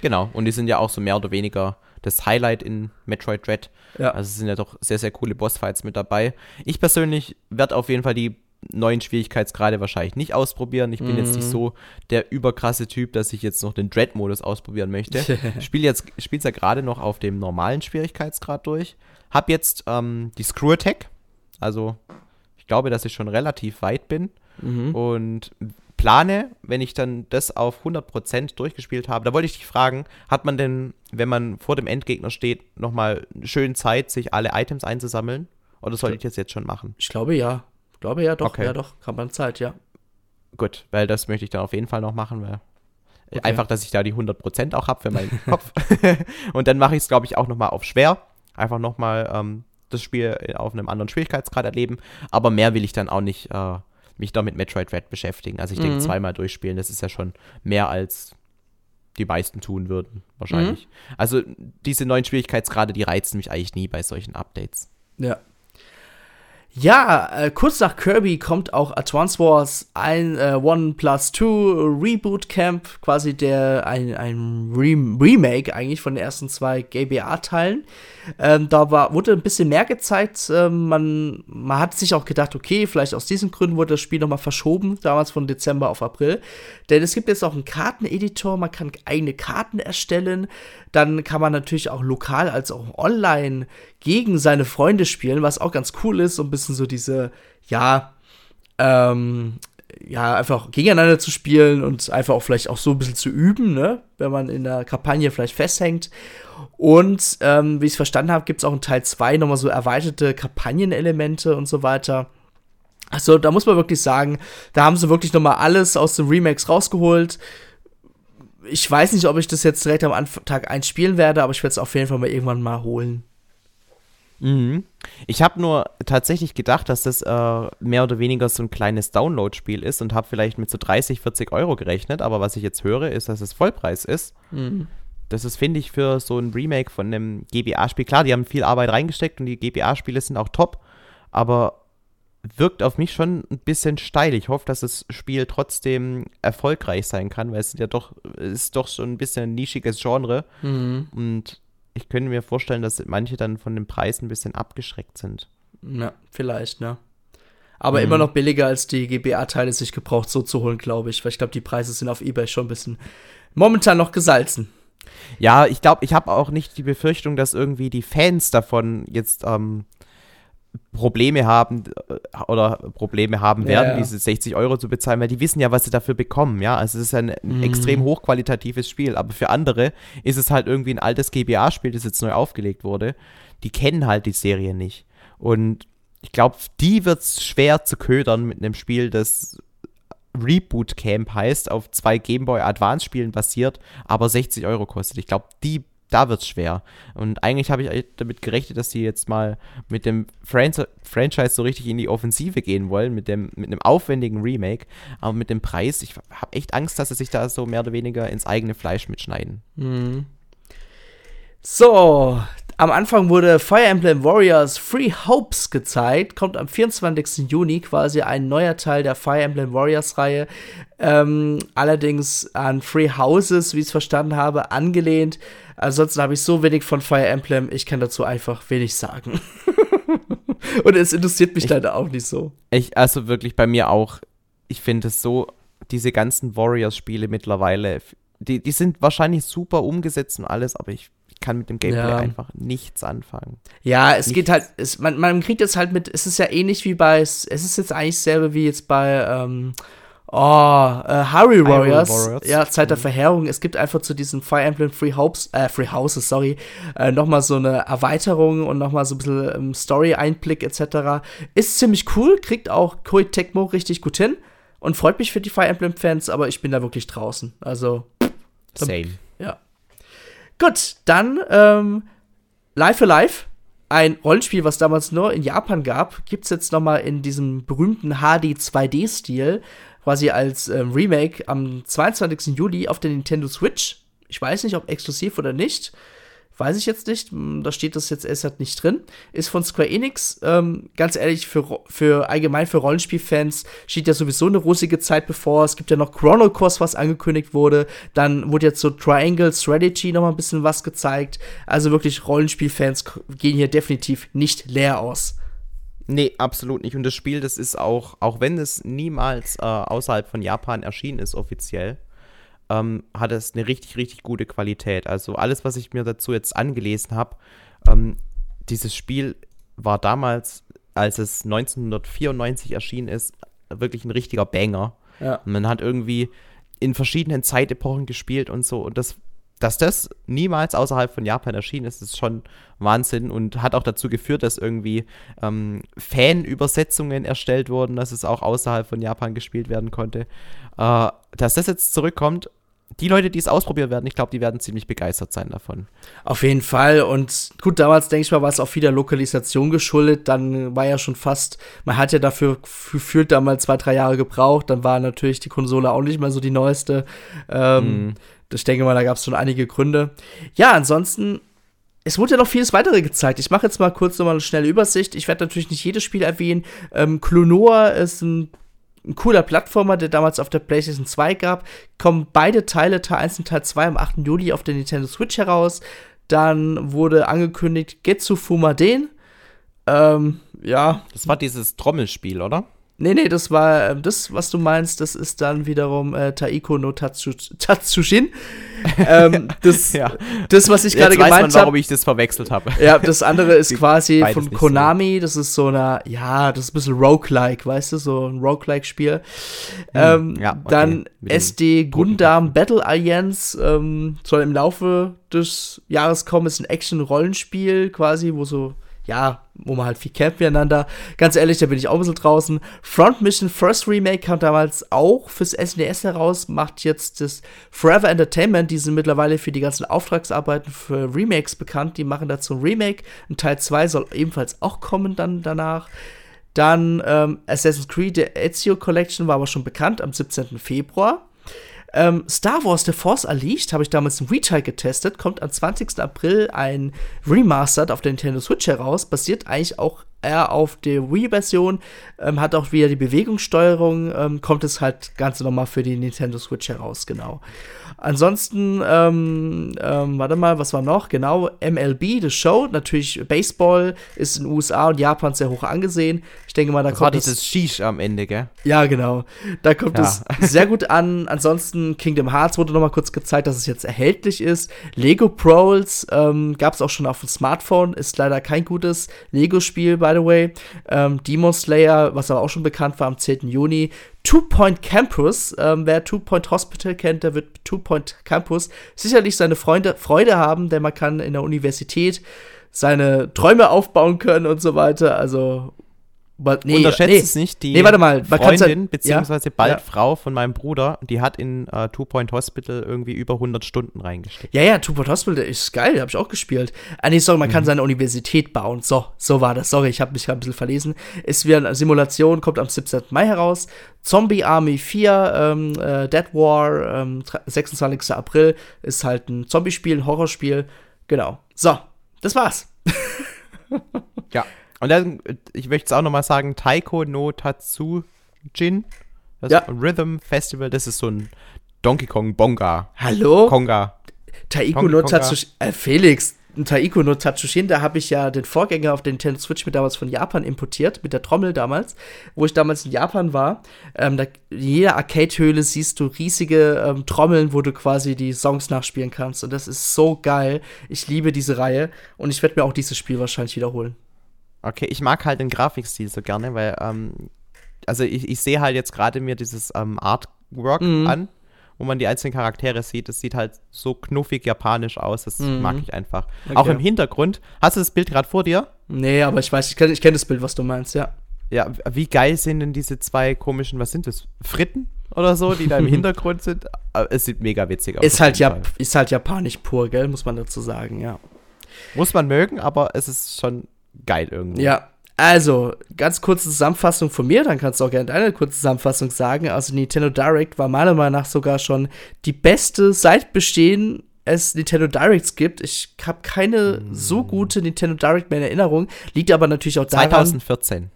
Speaker 2: Genau, und die sind ja auch so mehr oder weniger das Highlight in Metroid Dread. Ja. Also es sind ja doch sehr, sehr coole Bossfights mit dabei. Ich persönlich werde auf jeden Fall die neuen Schwierigkeitsgrade wahrscheinlich nicht ausprobieren. Ich bin mm. jetzt nicht mhm. so der überkrasse Typ, dass ich jetzt noch den Dread-Modus ausprobieren möchte. (laughs) ich spiele jetzt spiel's ja gerade noch auf dem normalen Schwierigkeitsgrad durch. Hab jetzt ähm, die Screw Attack. Also ich glaube, dass ich schon relativ weit bin. Mhm. Und plane, wenn ich dann das auf 100% durchgespielt habe, da wollte ich dich fragen, hat man denn, wenn man vor dem Endgegner steht, nochmal schön Zeit, sich alle Items einzusammeln? Oder soll ich das jetzt schon machen?
Speaker 1: Ich glaube ja glaube ja, doch, okay. ja, doch, kann man Zeit, ja.
Speaker 2: Gut, weil das möchte ich dann auf jeden Fall noch machen, weil okay. einfach, dass ich da die 100% auch habe für meinen (laughs) Kopf. (laughs) und dann mache ich es, glaube ich, auch nochmal auf schwer. Einfach nochmal ähm, das Spiel auf einem anderen Schwierigkeitsgrad erleben. Aber mehr will ich dann auch nicht äh, mich da mit Metroid Red beschäftigen. Also ich denke,
Speaker 1: Mhm.
Speaker 2: zweimal durchspielen, das ist ja schon mehr als die meisten tun würden, wahrscheinlich. Also diese neuen Schwierigkeitsgrade, die reizen mich eigentlich nie bei solchen Updates.
Speaker 1: Ja. Ja, äh, kurz nach Kirby kommt auch Advance Wars ein äh, One Plus Two Reboot Camp, quasi der ein, ein Rem Remake eigentlich von den ersten zwei GBA-Teilen. Ähm, da war, wurde ein bisschen mehr gezeigt. Ähm, man, man hat sich auch gedacht, okay, vielleicht aus diesen Gründen wurde das Spiel nochmal verschoben, damals von Dezember auf April. Denn es gibt jetzt auch einen Karteneditor, man kann eigene Karten erstellen. Dann kann man natürlich auch lokal als auch online gegen seine Freunde spielen, was auch ganz cool ist, so ein bisschen so diese, ja, ähm, ja, einfach gegeneinander zu spielen und einfach auch vielleicht auch so ein bisschen zu üben, ne? Wenn man in der Kampagne vielleicht festhängt. Und ähm, wie ich es verstanden habe, gibt es auch in Teil 2 nochmal so erweiterte Kampagnenelemente und so weiter. Also da muss man wirklich sagen, da haben sie wirklich nochmal alles aus den Remakes rausgeholt. Ich weiß nicht, ob ich das jetzt direkt am Tag 1 spielen werde, aber ich werde es auf jeden Fall mal irgendwann mal holen.
Speaker 2: Mhm. Ich habe nur tatsächlich gedacht, dass das äh, mehr oder weniger so ein kleines Download-Spiel ist und habe vielleicht mit so 30, 40 Euro gerechnet, aber was ich jetzt höre, ist, dass es Vollpreis ist.
Speaker 1: Mhm.
Speaker 2: Das ist, finde ich, für so ein Remake von einem GBA-Spiel. Klar, die haben viel Arbeit reingesteckt und die GBA-Spiele sind auch top, aber wirkt auf mich schon ein bisschen steil. Ich hoffe, dass das Spiel trotzdem erfolgreich sein kann, weil es ja doch, ist doch so ein bisschen ein nischiges Genre
Speaker 1: Mhm.
Speaker 2: und ich könnte mir vorstellen, dass manche dann von dem Preis ein bisschen abgeschreckt sind.
Speaker 1: Ja, vielleicht, ne? Aber
Speaker 2: Mhm.
Speaker 1: immer noch billiger als die GBA-Teile sich gebraucht so zu holen, glaube ich. Weil ich glaube, die Preise sind auf Ebay schon ein bisschen momentan noch gesalzen.
Speaker 2: Ja, ich glaube, ich habe auch nicht die Befürchtung, dass irgendwie die Fans davon jetzt ähm, Probleme haben äh, oder Probleme haben
Speaker 1: Ja,
Speaker 2: werden,
Speaker 1: ja.
Speaker 2: diese 60 Euro zu bezahlen, weil die wissen ja, was sie dafür bekommen, ja. Also es ist ein, ein
Speaker 1: Mhm.
Speaker 2: extrem hochqualitatives Spiel, aber für andere ist es halt irgendwie ein altes GBA-Spiel, das jetzt neu aufgelegt wurde. Die kennen halt die Serie nicht. Und ich glaube, die wird es schwer zu ködern mit einem Spiel, das Reboot Camp heißt, auf zwei Game Boy Advance Spielen basiert, aber 60 Euro kostet. Ich glaube, die, da wird's schwer. Und eigentlich habe ich damit gerechnet, dass die jetzt mal mit dem Fran Franchise so richtig in die Offensive gehen wollen, mit dem, mit einem aufwendigen Remake. Aber mit dem Preis, ich habe echt Angst, dass sie sich da so mehr oder weniger ins eigene Fleisch mitschneiden.
Speaker 1: Mhm. So, am Anfang wurde Fire Emblem Warriors Free Hopes gezeigt. Kommt am 24. Juni quasi ein neuer Teil der Fire Emblem Warriors Reihe. Ähm, allerdings an Free Houses, wie ich es verstanden habe, angelehnt. Ansonsten habe ich so wenig von Fire Emblem, ich kann dazu einfach wenig sagen. (laughs) Und es interessiert mich
Speaker 2: Ich-
Speaker 1: leider auch nicht so.
Speaker 2: Ich, also wirklich bei mir auch, ich finde es so, diese ganzen Warriors-Spiele mittlerweile, die, die sind wahrscheinlich super umgesetzt und alles, aber ich, ich kann mit dem Gameplay
Speaker 1: Ja.
Speaker 2: einfach nichts anfangen.
Speaker 1: Ja, es
Speaker 2: Nichts.
Speaker 1: geht halt, es, man, man kriegt jetzt halt mit, es ist ja ähnlich wie bei, es ist jetzt eigentlich selber wie jetzt bei, ähm, oh, äh, Harry Warriors,
Speaker 2: Warriors.
Speaker 1: ja, Zeit der
Speaker 2: Mhm.
Speaker 1: Verheerung. Es gibt einfach zu diesen Fire Emblem Free Hopes, äh, Free Houses, sorry, äh, nochmal so eine Erweiterung und nochmal so ein bisschen ähm, Story-Einblick etc. Ist ziemlich cool, kriegt auch Koei Tecmo richtig gut hin und freut mich für die Fire Emblem-Fans, aber ich bin da wirklich draußen. Also,
Speaker 2: Same.
Speaker 1: ja. Gut, dann ähm, Life Life, ein Rollenspiel, was damals nur in Japan gab, gibt es jetzt noch mal in diesem berühmten HD 2D-Stil, quasi als ähm, Remake am 22. Juli auf der Nintendo Switch. Ich weiß nicht, ob exklusiv oder nicht. Weiß ich jetzt nicht. Hm, Da steht das jetzt erst halt nicht drin. Ist von Square Enix. Ähm, ganz ehrlich, für, für allgemein für Rollenspielfans steht ja sowieso eine rosige Zeit bevor. Es gibt ja noch Chrono Cross, was angekündigt wurde. Dann wurde jetzt so Triangle Strategy noch mal ein bisschen was gezeigt. Also wirklich, Rollenspielfans gehen hier definitiv nicht leer aus.
Speaker 2: Nee, absolut nicht. Und das Spiel, das ist auch, auch wenn es niemals äh, außerhalb von Japan erschienen ist, offiziell, ähm, hat es eine richtig, richtig gute Qualität. Also alles, was ich mir dazu jetzt angelesen habe, ähm, dieses Spiel war damals, als es 1994 erschienen ist, wirklich ein richtiger Banger.
Speaker 1: Ja.
Speaker 2: Man hat irgendwie in verschiedenen Zeitepochen gespielt und so. Und das, dass das niemals außerhalb von Japan erschienen ist, ist schon Wahnsinn und hat auch dazu geführt, dass irgendwie ähm, Fan-Übersetzungen erstellt wurden, dass es auch außerhalb von Japan gespielt werden konnte. Äh, dass das jetzt zurückkommt, die Leute, die es ausprobieren werden, ich glaube, die werden ziemlich begeistert sein davon.
Speaker 1: Auf jeden Fall. Und gut, damals, denke ich mal, war es auch wieder Lokalisation geschuldet. Dann war ja schon fast, man hat ja dafür gefühlt damals zwei, drei Jahre gebraucht. Dann war natürlich die Konsole auch nicht mehr so die neueste. Ähm, mm. Ich denke mal, da gab es schon einige Gründe. Ja, ansonsten es wurde ja noch vieles weitere gezeigt. Ich mache jetzt mal kurz nochmal eine schnelle Übersicht. Ich werde natürlich nicht jedes Spiel erwähnen. Ähm, Klonoa ist ein ein cooler Plattformer, der damals auf der PlayStation 2 gab. Kommen beide Teile, Teil 1 und Teil 2, am 8. Juli auf der Nintendo Switch heraus. Dann wurde angekündigt Getsu Fumaden. Ähm, ja.
Speaker 2: Das war dieses Trommelspiel, oder?
Speaker 1: Nee, nee, das war äh, das, was du meinst, das ist dann wiederum äh, Taiko no Tatsu, Tatsushin. (laughs) ähm, das, (laughs) ja. das, was ich gerade gemeint habe. warum
Speaker 2: ich das verwechselt habe.
Speaker 1: Ja, das andere ist (laughs) quasi von Konami. So. Das ist so eine, ja, das ist ein bisschen Roguelike, weißt du, so ein Roguelike-Spiel. Hm, ähm, ja, okay. Dann SD Gundam Battle Alliance ähm, soll im Laufe des Jahres kommen. Ist ein Action-Rollenspiel quasi, wo so ja, wo man halt viel kämpft miteinander. Ganz ehrlich, da bin ich auch ein bisschen draußen. Front Mission First Remake kam damals auch fürs SNES heraus, macht jetzt das Forever Entertainment, die sind mittlerweile für die ganzen Auftragsarbeiten für Remakes bekannt, die machen dazu ein Remake. Ein Teil 2 soll ebenfalls auch kommen dann danach. Dann ähm, Assassin's Creed, der Ezio Collection war aber schon bekannt am 17. Februar. Ähm, Star Wars The Force Unleashed habe ich damals im Retail getestet, kommt am 20. April ein Remastered auf der Nintendo Switch heraus, basiert eigentlich auch eher auf der Wii-Version, ähm, hat auch wieder die Bewegungssteuerung, ähm, kommt es halt ganz normal für die Nintendo Switch heraus, genau. Ansonsten, ähm, ähm, warte mal, was war noch? Genau, MLB, The Show. Natürlich, Baseball ist in den USA und Japan sehr hoch angesehen. Ich denke mal, da
Speaker 2: das
Speaker 1: kommt.
Speaker 2: War dieses Shish am Ende, gell?
Speaker 1: Ja, genau. Da kommt ja. es sehr gut an. Ansonsten, Kingdom Hearts wurde noch mal kurz gezeigt, dass es jetzt erhältlich ist. Lego Proles ähm, gab es auch schon auf dem Smartphone. Ist leider kein gutes Lego-Spiel, by the way. Ähm, Demon Slayer, was aber auch schon bekannt war, am 10. Juni. Two Point Campus. Ähm, wer Two Point Hospital kennt, der wird Two Point Campus sicherlich seine Freunde, Freude haben, denn man kann in der Universität seine Träume aufbauen können und so weiter. Also
Speaker 2: nee, Unterschätzt nee, es nicht, die
Speaker 1: nee, warte mal,
Speaker 2: Freundin, beziehungsweise ja, bald ja. Frau von meinem Bruder, die hat in uh, Two Point Hospital irgendwie über 100 Stunden reingesteckt.
Speaker 1: Ja, ja, Two Point Hospital ist geil, habe ich auch gespielt. Ah, nee, sorry, man mhm. kann seine Universität bauen. So, so war das. Sorry, ich habe mich gerade ein bisschen verlesen. Ist wieder eine Simulation, kommt am 17. Mai heraus. Zombie Army 4, ähm, äh, Dead War, ähm, 26. April, ist halt ein Zombie-Spiel, ein Horrorspiel. Genau. So, das war's. (laughs)
Speaker 2: ja. Und dann, ich möchte es auch nochmal sagen, Taiko no Tatsujin, das ja. Rhythm Festival, das ist so ein Donkey Kong Bonga.
Speaker 1: Hallo?
Speaker 2: Konga.
Speaker 1: Taiko no Tatsujin, äh, Felix, Taiko no Tatsujin, da habe ich ja den Vorgänger auf den Nintendo Switch mit damals von Japan importiert, mit der Trommel damals, wo ich damals in Japan war. Ähm, da, in jeder Arcade-Höhle siehst du riesige ähm, Trommeln, wo du quasi die Songs nachspielen kannst. Und das ist so geil. Ich liebe diese Reihe und ich werde mir auch dieses Spiel wahrscheinlich wiederholen.
Speaker 2: Okay, ich mag halt den Grafikstil so gerne, weil, ähm, also ich, ich sehe halt jetzt gerade mir dieses ähm, Artwork mhm. an, wo man die einzelnen Charaktere sieht. Das sieht halt so knuffig japanisch aus, das mhm. mag ich einfach. Okay. Auch im Hintergrund. Hast du das Bild gerade vor dir?
Speaker 1: Nee, aber ich weiß, ich kenne ich kenn das Bild, was du meinst, ja.
Speaker 2: Ja, wie geil sind denn diese zwei komischen, was sind das? Fritten oder so, die da im (laughs) Hintergrund sind? Es sieht mega witzig
Speaker 1: aus. Ist halt, Jap ist halt japanisch pur, gell, muss man dazu sagen, ja.
Speaker 2: Muss man mögen, aber es ist schon geil irgendwie.
Speaker 1: Ja, also, ganz kurze Zusammenfassung von mir, dann kannst du auch gerne deine kurze Zusammenfassung sagen. Also, Nintendo Direct war meiner Meinung nach sogar schon die beste seit Bestehen es Nintendo Directs gibt. Ich habe keine mm. so gute Nintendo Direct mehr in Erinnerung. Liegt aber natürlich auch daran.
Speaker 2: 2014.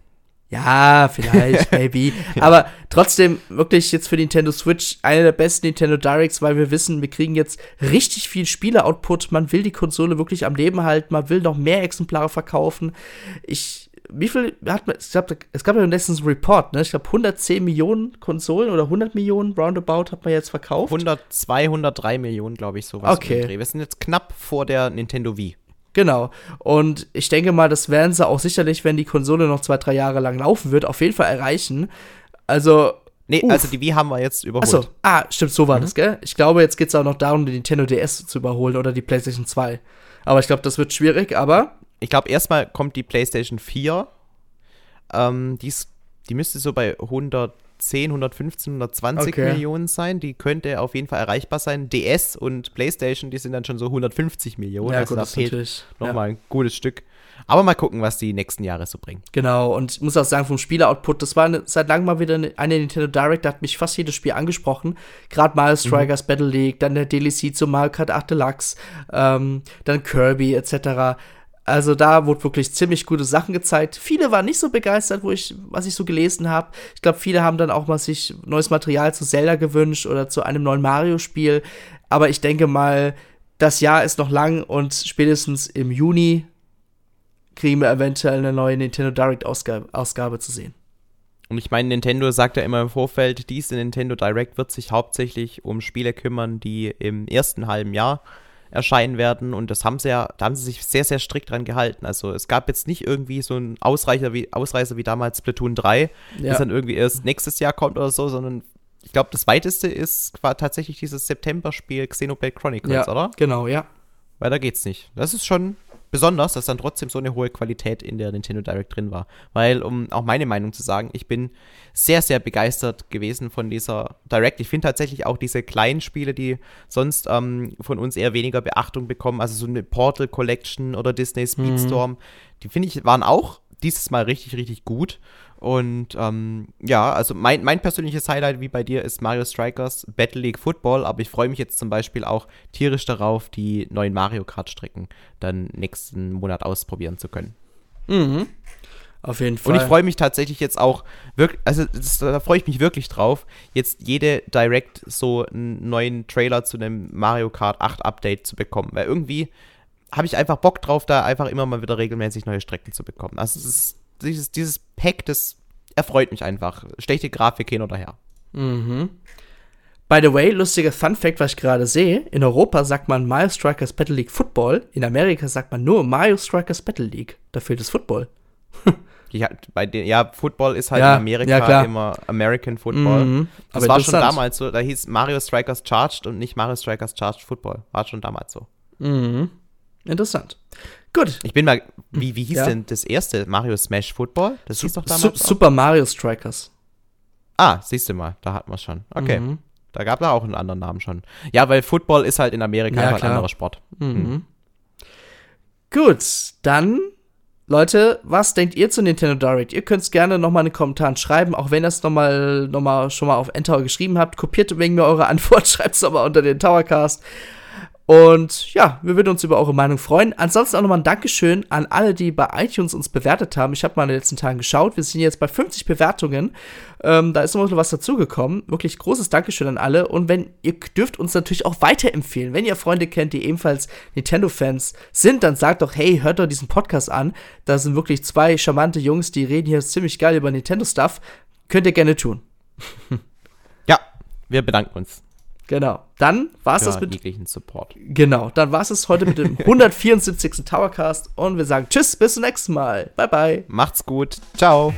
Speaker 1: Ja, vielleicht, (laughs) maybe. Aber trotzdem wirklich jetzt für Nintendo Switch eine der besten Nintendo Directs, weil wir wissen, wir kriegen jetzt richtig viel Spiele-Output. Man will die Konsole wirklich am Leben halten, man will noch mehr Exemplare verkaufen. Ich, wie viel hat man, ich glaube, es gab ja letztens einen Report, ne? Ich glaube, 110 Millionen Konsolen oder 100 Millionen roundabout hat man jetzt verkauft.
Speaker 2: 100, 203 Millionen, glaube ich, sowas.
Speaker 1: Okay.
Speaker 2: Wir sind jetzt knapp vor der Nintendo Wii.
Speaker 1: Genau. Und ich denke mal, das werden sie auch sicherlich, wenn die Konsole noch zwei, drei Jahre lang laufen wird, auf jeden Fall erreichen. Also.
Speaker 2: Nee, uff. also die Wii haben wir jetzt überholt. Achso,
Speaker 1: ah, stimmt, so war mhm. das, gell? Ich glaube, jetzt geht es auch noch darum, die Nintendo DS zu überholen oder die PlayStation 2. Aber ich glaube, das wird schwierig, aber.
Speaker 2: Ich glaube, erstmal kommt die PlayStation 4. Ähm, die, ist, die müsste so bei 100 110, 115, 120 okay. Millionen sein. Die könnte auf jeden Fall erreichbar sein. DS und PlayStation, die sind dann schon so 150 Millionen.
Speaker 1: Ja, also gut, da fehlt
Speaker 2: nochmal ja. ein gutes Stück. Aber mal gucken, was die nächsten Jahre so bringen.
Speaker 1: Genau, und ich muss auch sagen, vom Spieler-Output, das war eine, seit langem mal wieder eine, eine, Nintendo Direct, da hat mich fast jedes Spiel angesprochen. Gerade Mario Strikers mhm. Battle League, dann der DLC zu Mario Kart 8 Deluxe, ähm, dann Kirby etc. Also da wurde wirklich ziemlich gute Sachen gezeigt. Viele waren nicht so begeistert, wo ich, was ich so gelesen habe. Ich glaube, viele haben dann auch mal sich neues Material zu Zelda gewünscht oder zu einem neuen Mario-Spiel. Aber ich denke mal, das Jahr ist noch lang und spätestens im Juni kriegen wir eventuell eine neue Nintendo Direct Ausgabe, Ausgabe zu sehen.
Speaker 2: Und ich meine, Nintendo sagt ja immer im Vorfeld, diese Nintendo Direct wird sich hauptsächlich um Spiele kümmern, die im ersten halben Jahr erscheinen werden. Und das haben sie ja, da haben sie sich sehr, sehr strikt dran gehalten. Also es gab jetzt nicht irgendwie so einen Ausreicher wie, Ausreißer wie damals Splatoon 3, ja. das dann irgendwie erst nächstes Jahr kommt oder so, sondern ich glaube, das weiteste ist war tatsächlich dieses September-Spiel Xenoblade Chronicles,
Speaker 1: ja,
Speaker 2: oder?
Speaker 1: Genau, ja.
Speaker 2: Weiter geht's nicht. Das ist schon besonders, dass dann trotzdem so eine hohe Qualität in der Nintendo Direct drin war. Weil, um auch meine Meinung zu sagen, ich bin sehr, sehr begeistert gewesen von dieser Direct. Ich finde tatsächlich auch diese kleinen Spiele, die sonst ähm, von uns eher weniger Beachtung bekommen, also so eine Portal Collection oder Disney Speedstorm, mhm. die finde ich, waren auch dieses Mal richtig, richtig gut. Und ähm, ja, also mein, mein persönliches Highlight wie bei dir ist Mario Strikers Battle League Football, aber ich freue mich jetzt zum Beispiel auch tierisch darauf, die neuen Mario Kart-Strecken dann nächsten Monat ausprobieren zu können.
Speaker 1: Mhm. Auf jeden Fall.
Speaker 2: Und ich freue mich tatsächlich jetzt auch wirklich, also das, da freue ich mich wirklich drauf, jetzt jede Direct so einen neuen Trailer zu einem Mario Kart 8 Update zu bekommen, weil irgendwie habe ich einfach Bock drauf, da einfach immer mal wieder regelmäßig neue Strecken zu bekommen. Also es ist dieses, dieses Pack, das erfreut mich einfach. Schlechte Grafik hin oder her.
Speaker 1: Mhm. By the way, lustiger Fun Fact, was ich gerade sehe: In Europa sagt man Mario Strikers Battle League Football, in Amerika sagt man nur Mario Strikers Battle League. Da fehlt das Football. (laughs)
Speaker 2: ja, bei den, ja, Football ist halt ja, in Amerika ja, immer American Football. Mhm, das war schon damals so, da hieß Mario Strikers Charged und nicht Mario Strikers Charged Football. War schon damals so.
Speaker 1: Mhm. Interessant. Gut.
Speaker 2: Ich bin mal, wie, wie hieß ja. denn das erste Mario Smash Football? Das hieß doch damals.
Speaker 1: Su Super Mario Strikers.
Speaker 2: Ah, siehst du mal, da hatten wir es schon. Okay. Mhm. Da gab es auch einen anderen Namen schon. Ja, weil Football ist halt in Amerika ja, ein anderer Sport. Mhm. Mhm.
Speaker 1: Gut, dann, Leute, was denkt ihr zu Nintendo Direct? Ihr könnt es gerne nochmal in den Kommentaren schreiben, auch wenn ihr es nochmal noch mal schon mal auf Endtower geschrieben habt. Kopiert wegen mir eure (laughs) Antwort, schreibt es nochmal unter den Towercast. Und ja, wir würden uns über eure Meinung freuen. Ansonsten auch nochmal ein Dankeschön an alle, die bei iTunes uns bewertet haben. Ich habe mal in den letzten Tagen geschaut. Wir sind jetzt bei 50 Bewertungen. Ähm, da ist noch was dazugekommen. Wirklich großes Dankeschön an alle. Und wenn ihr dürft uns natürlich auch weiterempfehlen. Wenn ihr Freunde kennt, die ebenfalls Nintendo-Fans sind, dann sagt doch, hey, hört doch diesen Podcast an. Da sind wirklich zwei charmante Jungs, die reden hier ziemlich geil über Nintendo-Stuff. Könnt ihr gerne tun. (laughs)
Speaker 2: ja, wir bedanken uns.
Speaker 1: Genau. Dann war es das
Speaker 2: mit jeglichen Support.
Speaker 1: Genau. Dann war es heute mit dem (laughs) 174. Towercast und wir sagen Tschüss, bis zum nächsten Mal. Bye bye.
Speaker 2: Macht's gut. Ciao.